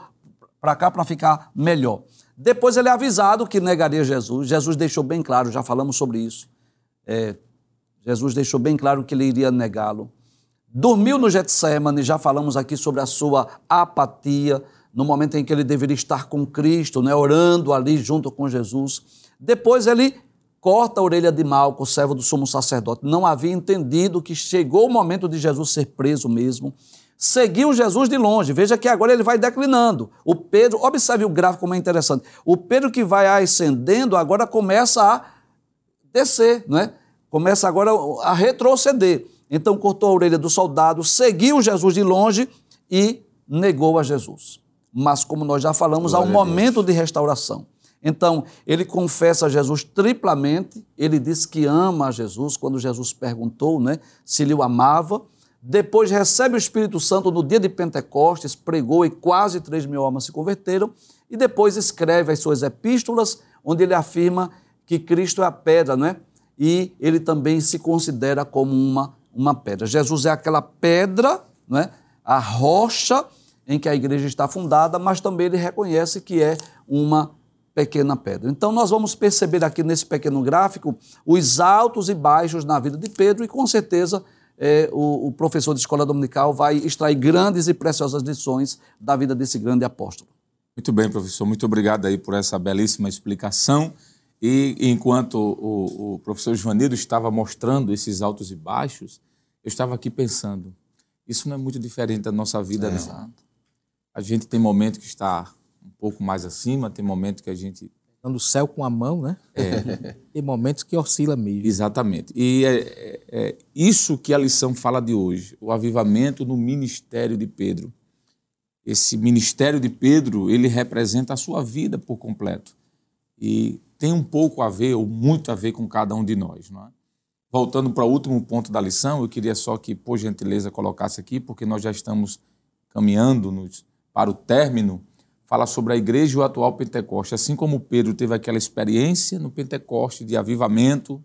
D: para cá para ficar melhor. Depois ele é avisado que negaria Jesus. Jesus deixou bem claro, já falamos sobre isso. É, Jesus deixou bem claro que ele iria negá-lo. Dormiu no Getsemane, já falamos aqui sobre a sua apatia, no momento em que ele deveria estar com Cristo, né, orando ali junto com Jesus. Depois ele corta a orelha de Malco, servo do sumo sacerdote. Não havia entendido que chegou o momento de Jesus ser preso mesmo. Seguiu Jesus de longe. Veja que agora ele vai declinando. O Pedro, observe o gráfico como é interessante. O Pedro que vai ascendendo agora começa a descer, não é? Começa agora a retroceder. Então cortou a orelha do soldado, seguiu Jesus de longe e negou a Jesus. Mas, como nós já falamos, Glória há um momento de restauração. Então, ele confessa a Jesus triplamente, ele disse que ama a Jesus, quando Jesus perguntou né, se ele o amava. Depois recebe o Espírito Santo no dia de Pentecostes, pregou e quase 3 mil almas se converteram. E depois escreve as suas epístolas, onde ele afirma que Cristo é a pedra, não é? E ele também se considera como uma, uma pedra. Jesus é aquela pedra, não é? a rocha em que a igreja está fundada, mas também ele reconhece que é uma pequena pedra. Então nós vamos perceber aqui nesse pequeno gráfico os altos e baixos na vida de Pedro e com certeza é, o, o, professor de escola dominical vai extrair grandes e preciosas lições da vida desse grande apóstolo.
A: Muito bem, professor. Muito obrigado aí por essa belíssima explicação. E enquanto o, o professor Joanildo estava mostrando esses altos e baixos, eu estava aqui pensando, isso não é muito diferente da nossa vida, é. não. A gente tem momento que está um pouco mais acima, tem momento que a gente...
C: Dando o céu com a mão, né? É. tem momentos que oscila mesmo.
A: Exatamente. E é, é, é isso que a lição fala de hoje, o avivamento no ministério de Pedro. Esse ministério de Pedro, ele representa a sua vida por completo. E tem um pouco a ver, ou muito a ver com cada um de nós. Não é? Voltando para o último ponto da lição, eu queria só que, por gentileza, colocasse aqui, porque nós já estamos caminhando nos, para o término, fala sobre a igreja e o atual Pentecoste. Assim como Pedro teve aquela experiência no Pentecoste de avivamento,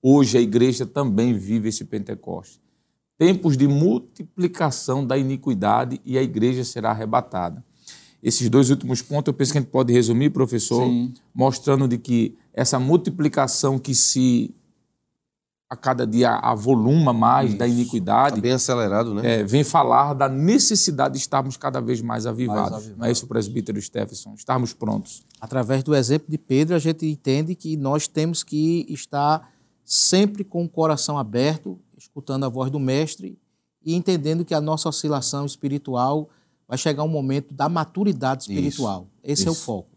A: hoje a igreja também vive esse Pentecoste. Tempos de multiplicação da iniquidade e a igreja será arrebatada esses dois últimos pontos, eu penso que a gente pode resumir, professor, Sim. mostrando de que essa multiplicação que se a cada dia avoluma mais da iniquidade,
B: Está bem acelerado, né?
A: é, vem falar da necessidade de estarmos cada vez mais avivados.
D: Mais avivados.
A: Não é isso, presbítero Stephenson? Estarmos prontos.
C: Através do exemplo de Pedro, a gente entende que nós temos que estar sempre com o coração aberto, escutando a voz do Mestre e entendendo que a nossa oscilação espiritual vai chegar um momento da maturidade espiritual. Esse é o
A: isso.
C: foco.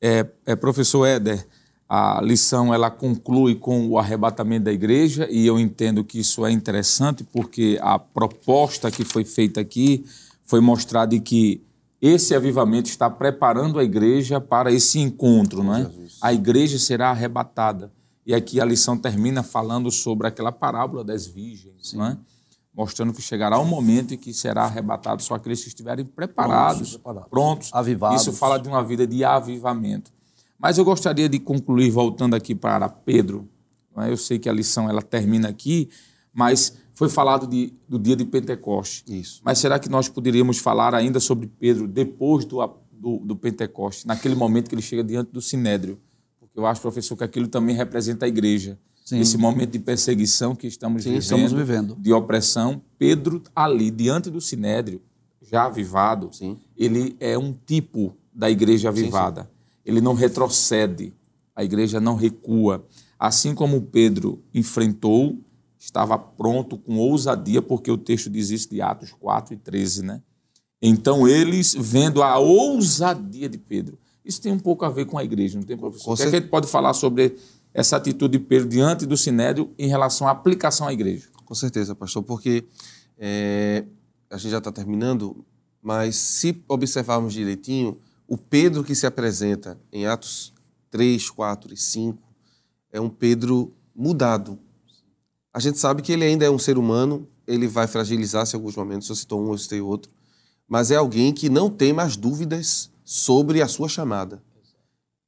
A: É, é, professor Éder, a lição ela conclui com o arrebatamento da igreja e eu entendo que isso é interessante porque a proposta que foi feita aqui foi mostrar de que esse avivamento está preparando a igreja para esse encontro, não é? A igreja será arrebatada. E aqui a lição termina falando sobre aquela parábola das virgens, não é? Mostrando que chegará um momento em que será arrebatado só aqueles que estiverem preparados,
D: preparados.
A: prontos.
D: Avivados.
A: Isso fala de uma vida de avivamento. Mas eu gostaria de concluir voltando aqui para Pedro. é? Eu sei que a lição ela termina aqui, mas foi falado de- do dia de Pentecoste.
B: Isso.
A: Mas será que nós poderíamos falar ainda sobre Pedro depois do, do, do Pentecoste, naquele momento que ele chega diante do Sinédrio? Porque eu acho, professor, que aquilo também representa a igreja.
D: Sim.
A: Esse momento de perseguição que estamos
D: Sim,
A: vivendo,
D: estamos vivendo.
A: de opressão, Pedro ali diante do Sinédrio, já avivado,
B: Sim.
A: ele é um tipo da igreja avivada. Ele não retrocede, a igreja não recua. Assim como Pedro enfrentou, estava pronto com ousadia, porque o texto diz isso de Atos 4 e 13, né? Então eles, vendo a ousadia de Pedro, isso tem um pouco a ver com a igreja, não tem, professor?
B: Com
A: O que, é que a gente pode falar sobre essa atitude de Pedro diante do Sinédrio em relação à aplicação à igreja?
B: Com certeza, pastor, porque é, a gente já está terminando, mas se observarmos direitinho, o Pedro que se apresenta em Atos 3, 4 e 5 é um Pedro mudado. A gente sabe que ele ainda é um ser humano, ele vai fragilizar-se em alguns momentos, eu citou um, eu citei outro, mas é alguém que não tem mais dúvidas sobre a sua chamada.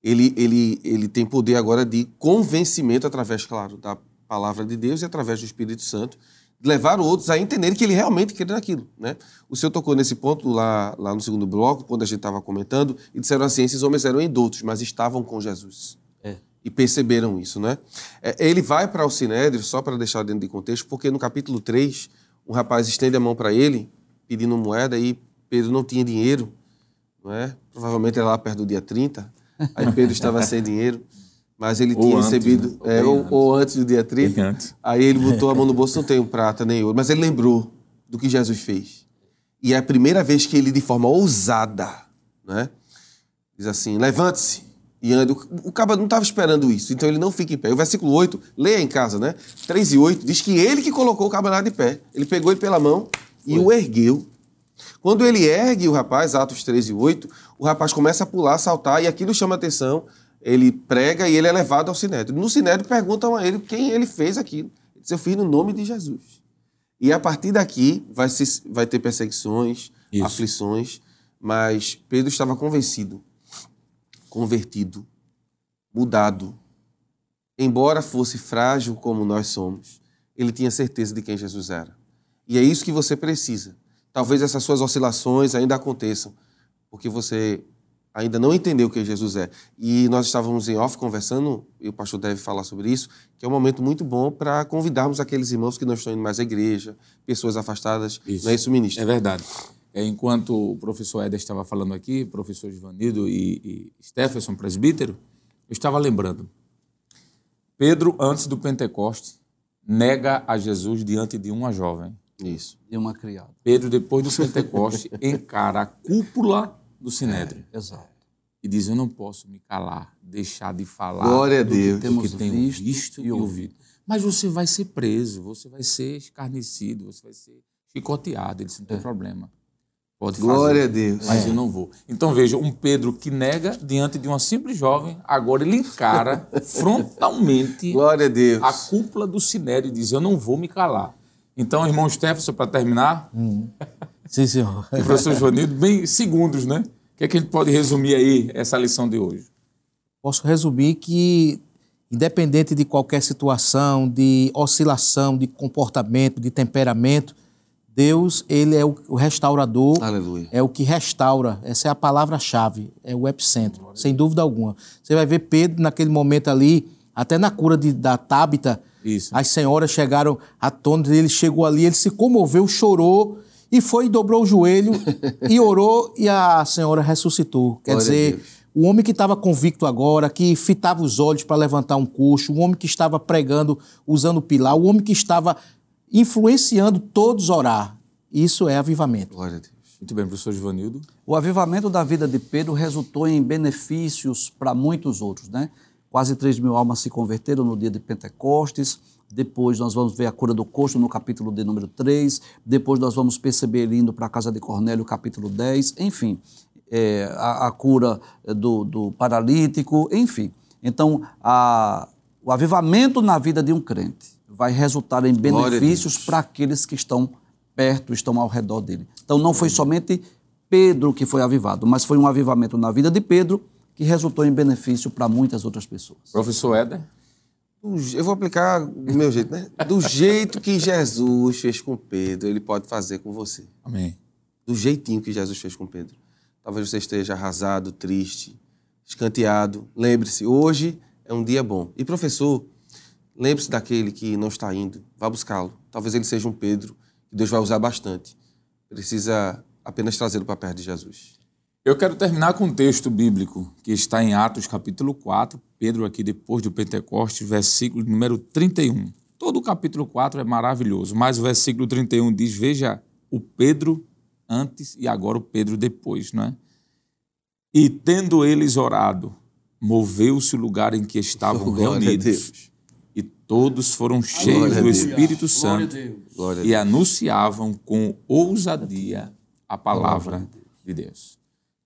B: Ele, ele, ele tem poder agora de convencimento através, claro, da palavra de Deus e através do Espírito Santo, de levar outros a entenderem que ele realmente crê naquilo. Né? O senhor tocou nesse ponto lá, lá no segundo bloco, quando a gente estava comentando, e disseram assim, esses homens eram indoutos, mas estavam com Jesus.
D: É.
B: E perceberam isso, né? É, Ele vai para o Sinédrio, só para deixar dentro de contexto, porque no capítulo 3, um rapaz estende a mão para ele, pedindo moeda, e Pedro não tinha dinheiro, não é? Provavelmente era lá perto do dia 30, aí Pedro estava sem dinheiro, mas ele
A: Ou
B: tinha
A: antes,
B: recebido,
A: né? Ou
B: é, ou,
A: antes.
B: ou antes do dia 30,
A: Bem antes.
B: aí ele botou a mão no bolso, não tem prata nem ouro, mas ele lembrou do que Jesus fez. E é a primeira vez que ele, de forma ousada, né? diz assim, levante-se e ande. O, o caba não estava esperando isso, então ele não fica em pé. O versículo 8, leia em casa, né? 3 e 8, diz que ele que colocou o camarada de pé. Ele pegou ele pela mão e o ergueu. Quando ele ergue o rapaz, Atos 3 e 8, o rapaz começa a pular, a saltar, e aquilo chama atenção. Ele prega e ele é levado ao Sinédrio. No Sinédrio perguntam a ele quem ele fez aquilo. Ele diz, eu fiz no nome de Jesus. E a partir daqui vai, vai ter perseguições,
A: Isso.
B: aflições, mas Pedro estava convencido, convertido, mudado. Embora fosse frágil como nós somos, ele tinha certeza de quem Jesus era. E é isso que você precisa. Talvez essas suas oscilações ainda aconteçam, porque você ainda não entendeu quem Jesus é. E nós estávamos em off conversando, e o pastor deve falar sobre isso, que é um momento muito bom para convidarmos aqueles irmãos que não estão indo mais à igreja, pessoas afastadas.
A: Isso.
B: Não é isso, ministro?
A: É verdade. É, enquanto o professor Éder estava falando aqui, professor Givanildo e, e Stephenson, presbítero, eu estava lembrando. Pedro, antes do Pentecoste, nega a Jesus diante de uma jovem.
B: Isso.
D: E uma criada.
A: Pedro, depois do Pentecoste, encara a cúpula do Sinédrio
D: Exato.
A: e diz: Eu não posso me calar, deixar de falar
B: Glória a
A: do que
B: Deus.
A: temos
D: Temos
A: tenho
D: visto
A: visto,
D: e ouvido.
A: Mas você vai ser preso, você vai ser escarnecido, você vai ser chicoteado. Ele disse: Não tem problema. Pode fazer.
B: Glória a Deus.
A: Mas eu não vou. Então veja, um Pedro que nega diante de uma simples jovem, agora ele encara frontalmente
B: Glória a Deus.
A: a cúpula do Sinédrio e diz: Eu não vou me calar. Então, irmão Stefano, para terminar,
C: Sim, senhor.
A: e professor Joanildo, bem segundos, né? O que, é que a gente pode resumir aí essa lição de hoje?
C: Posso resumir que, independente de qualquer situação, de oscilação, de comportamento, de temperamento, Deus, ele é o restaurador,
B: Aleluia.
C: é o que restaura. Essa é a palavra-chave, é o epicentro, sem dúvida alguma. Você vai ver Pedro naquele momento ali, até na cura de, da Tábita,
A: Isso.
C: As senhoras chegaram à tona, ele chegou ali, ele se comoveu, chorou e foi, dobrou o joelho e orou e a senhora ressuscitou. Quer
B: Glória
C: dizer, o homem que estava convicto agora, que fitava os olhos para levantar um coxo, o homem que estava pregando usando pilar, o homem que estava influenciando todos a orar. Isso é avivamento.
B: Glória a Deus.
A: Muito bem, professor Givanildo.
D: O avivamento da vida de Pedro resultou em benefícios para muitos outros, né? Quase 3 mil almas se converteram no dia de Pentecostes. Depois nós vamos ver a cura do coxo no capítulo de número 3. Depois nós vamos perceber ele indo para a casa de Cornélio, capítulo 10. Enfim, é, a, a cura do, do paralítico, enfim. Então, a- o avivamento na vida de um crente vai resultar em benefícios para aqueles que estão perto, estão ao redor dele. Então, não foi somente Pedro que foi avivado, mas foi um avivamento na vida de Pedro que resultou em benefício para muitas outras pessoas.
A: Professor Éder.
B: Eu vou aplicar do meu jeito, né? Do jeito que Jesus fez com Pedro, ele pode fazer com você.
A: Amém.
B: Do jeitinho que Jesus fez com Pedro. Talvez você esteja arrasado, triste, escanteado. Lembre-se, hoje é um dia bom. E professor, lembre-se daquele que não está indo. Vá buscá-lo. Talvez ele seja um Pedro que Deus vai usar bastante. Precisa apenas trazê-lo para perto de Jesus.
A: Eu quero terminar com um texto bíblico que está em Atos capítulo 4, Pedro aqui depois do Pentecostes, versículo número 31. Todo o capítulo 4 é maravilhoso, mas o versículo 31 diz: Veja o Pedro antes e agora o Pedro depois, não é? E tendo eles orado, moveu-se o lugar em que estavam
B: Glória
A: reunidos. E todos foram cheios do. Espírito Santo e anunciavam com ousadia a palavra de Deus.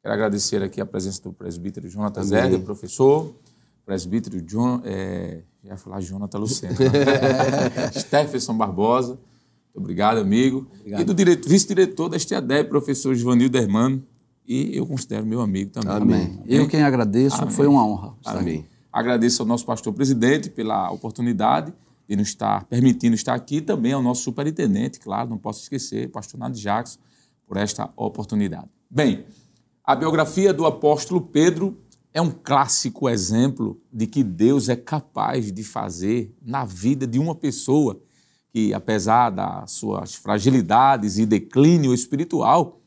A: Quero agradecer aqui a presença do presbítero
B: Amém.
A: Zerga, professor, presbítero John, é, já ia falar Jonathan Lucena, Stephenson Barbosa, muito obrigado, amigo, e do direto- vice-diretor da STADEB, professor Givanildo Hermano, e eu considero meu amigo também.
B: Amém.
D: Eu quem agradeço, foi uma honra. estar aqui.
B: Amém.
A: Agradeço ao nosso pastor presidente pela oportunidade de nos estar permitindo estar aqui, também ao nosso superintendente, claro, não posso esquecer, pastor Nado Jackson, por esta oportunidade. Bem, a biografia do apóstolo Pedro é um clássico exemplo de que Deus é capaz de fazer na vida de uma pessoa que, apesar das suas fragilidades e declínio espiritual,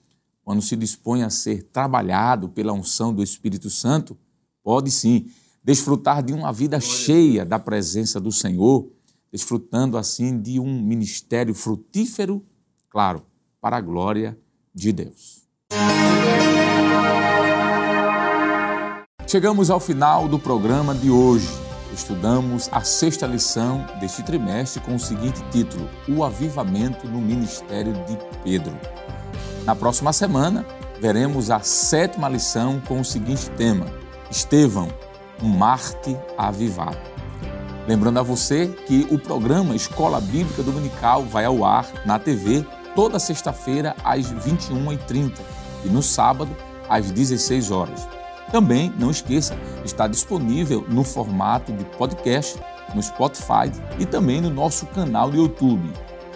A: quando se dispõe a ser trabalhado pela unção do Espírito Santo, pode sim desfrutar de uma vida cheia da presença do Senhor, desfrutando assim de um ministério frutífero, claro, para a glória de Deus. Chegamos ao final do programa de hoje. Estudamos a sexta lição deste trimestre com o seguinte título: O Avivamento no Ministério de Pedro. Na próxima semana, veremos a sétima lição com o seguinte tema: Estevão, um Marte avivado. Lembrando a você que o programa Escola Bíblica Dominical vai ao ar na TV toda sexta-feira às 21h30 e no sábado às 16 horas. Também, não esqueça, está disponível no formato de podcast no Spotify e também no nosso canal do YouTube,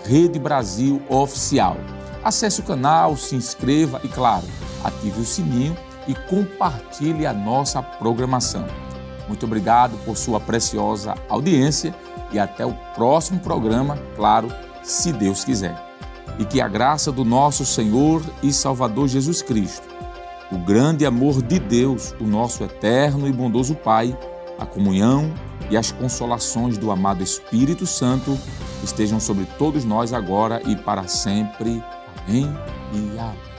A: Rede Brasil Oficial. Acesse o canal, se inscreva e, claro, ative o sininho e compartilhe a nossa programação. Muito obrigado por sua preciosa audiência e até o próximo programa, claro, se Deus quiser. E que a graça do nosso Senhor e Salvador Jesus Cristo, o grande amor de Deus, o nosso eterno e bondoso Pai, a comunhão e as consolações do amado Espírito Santo estejam sobre todos nós agora e para sempre. Amém e amém.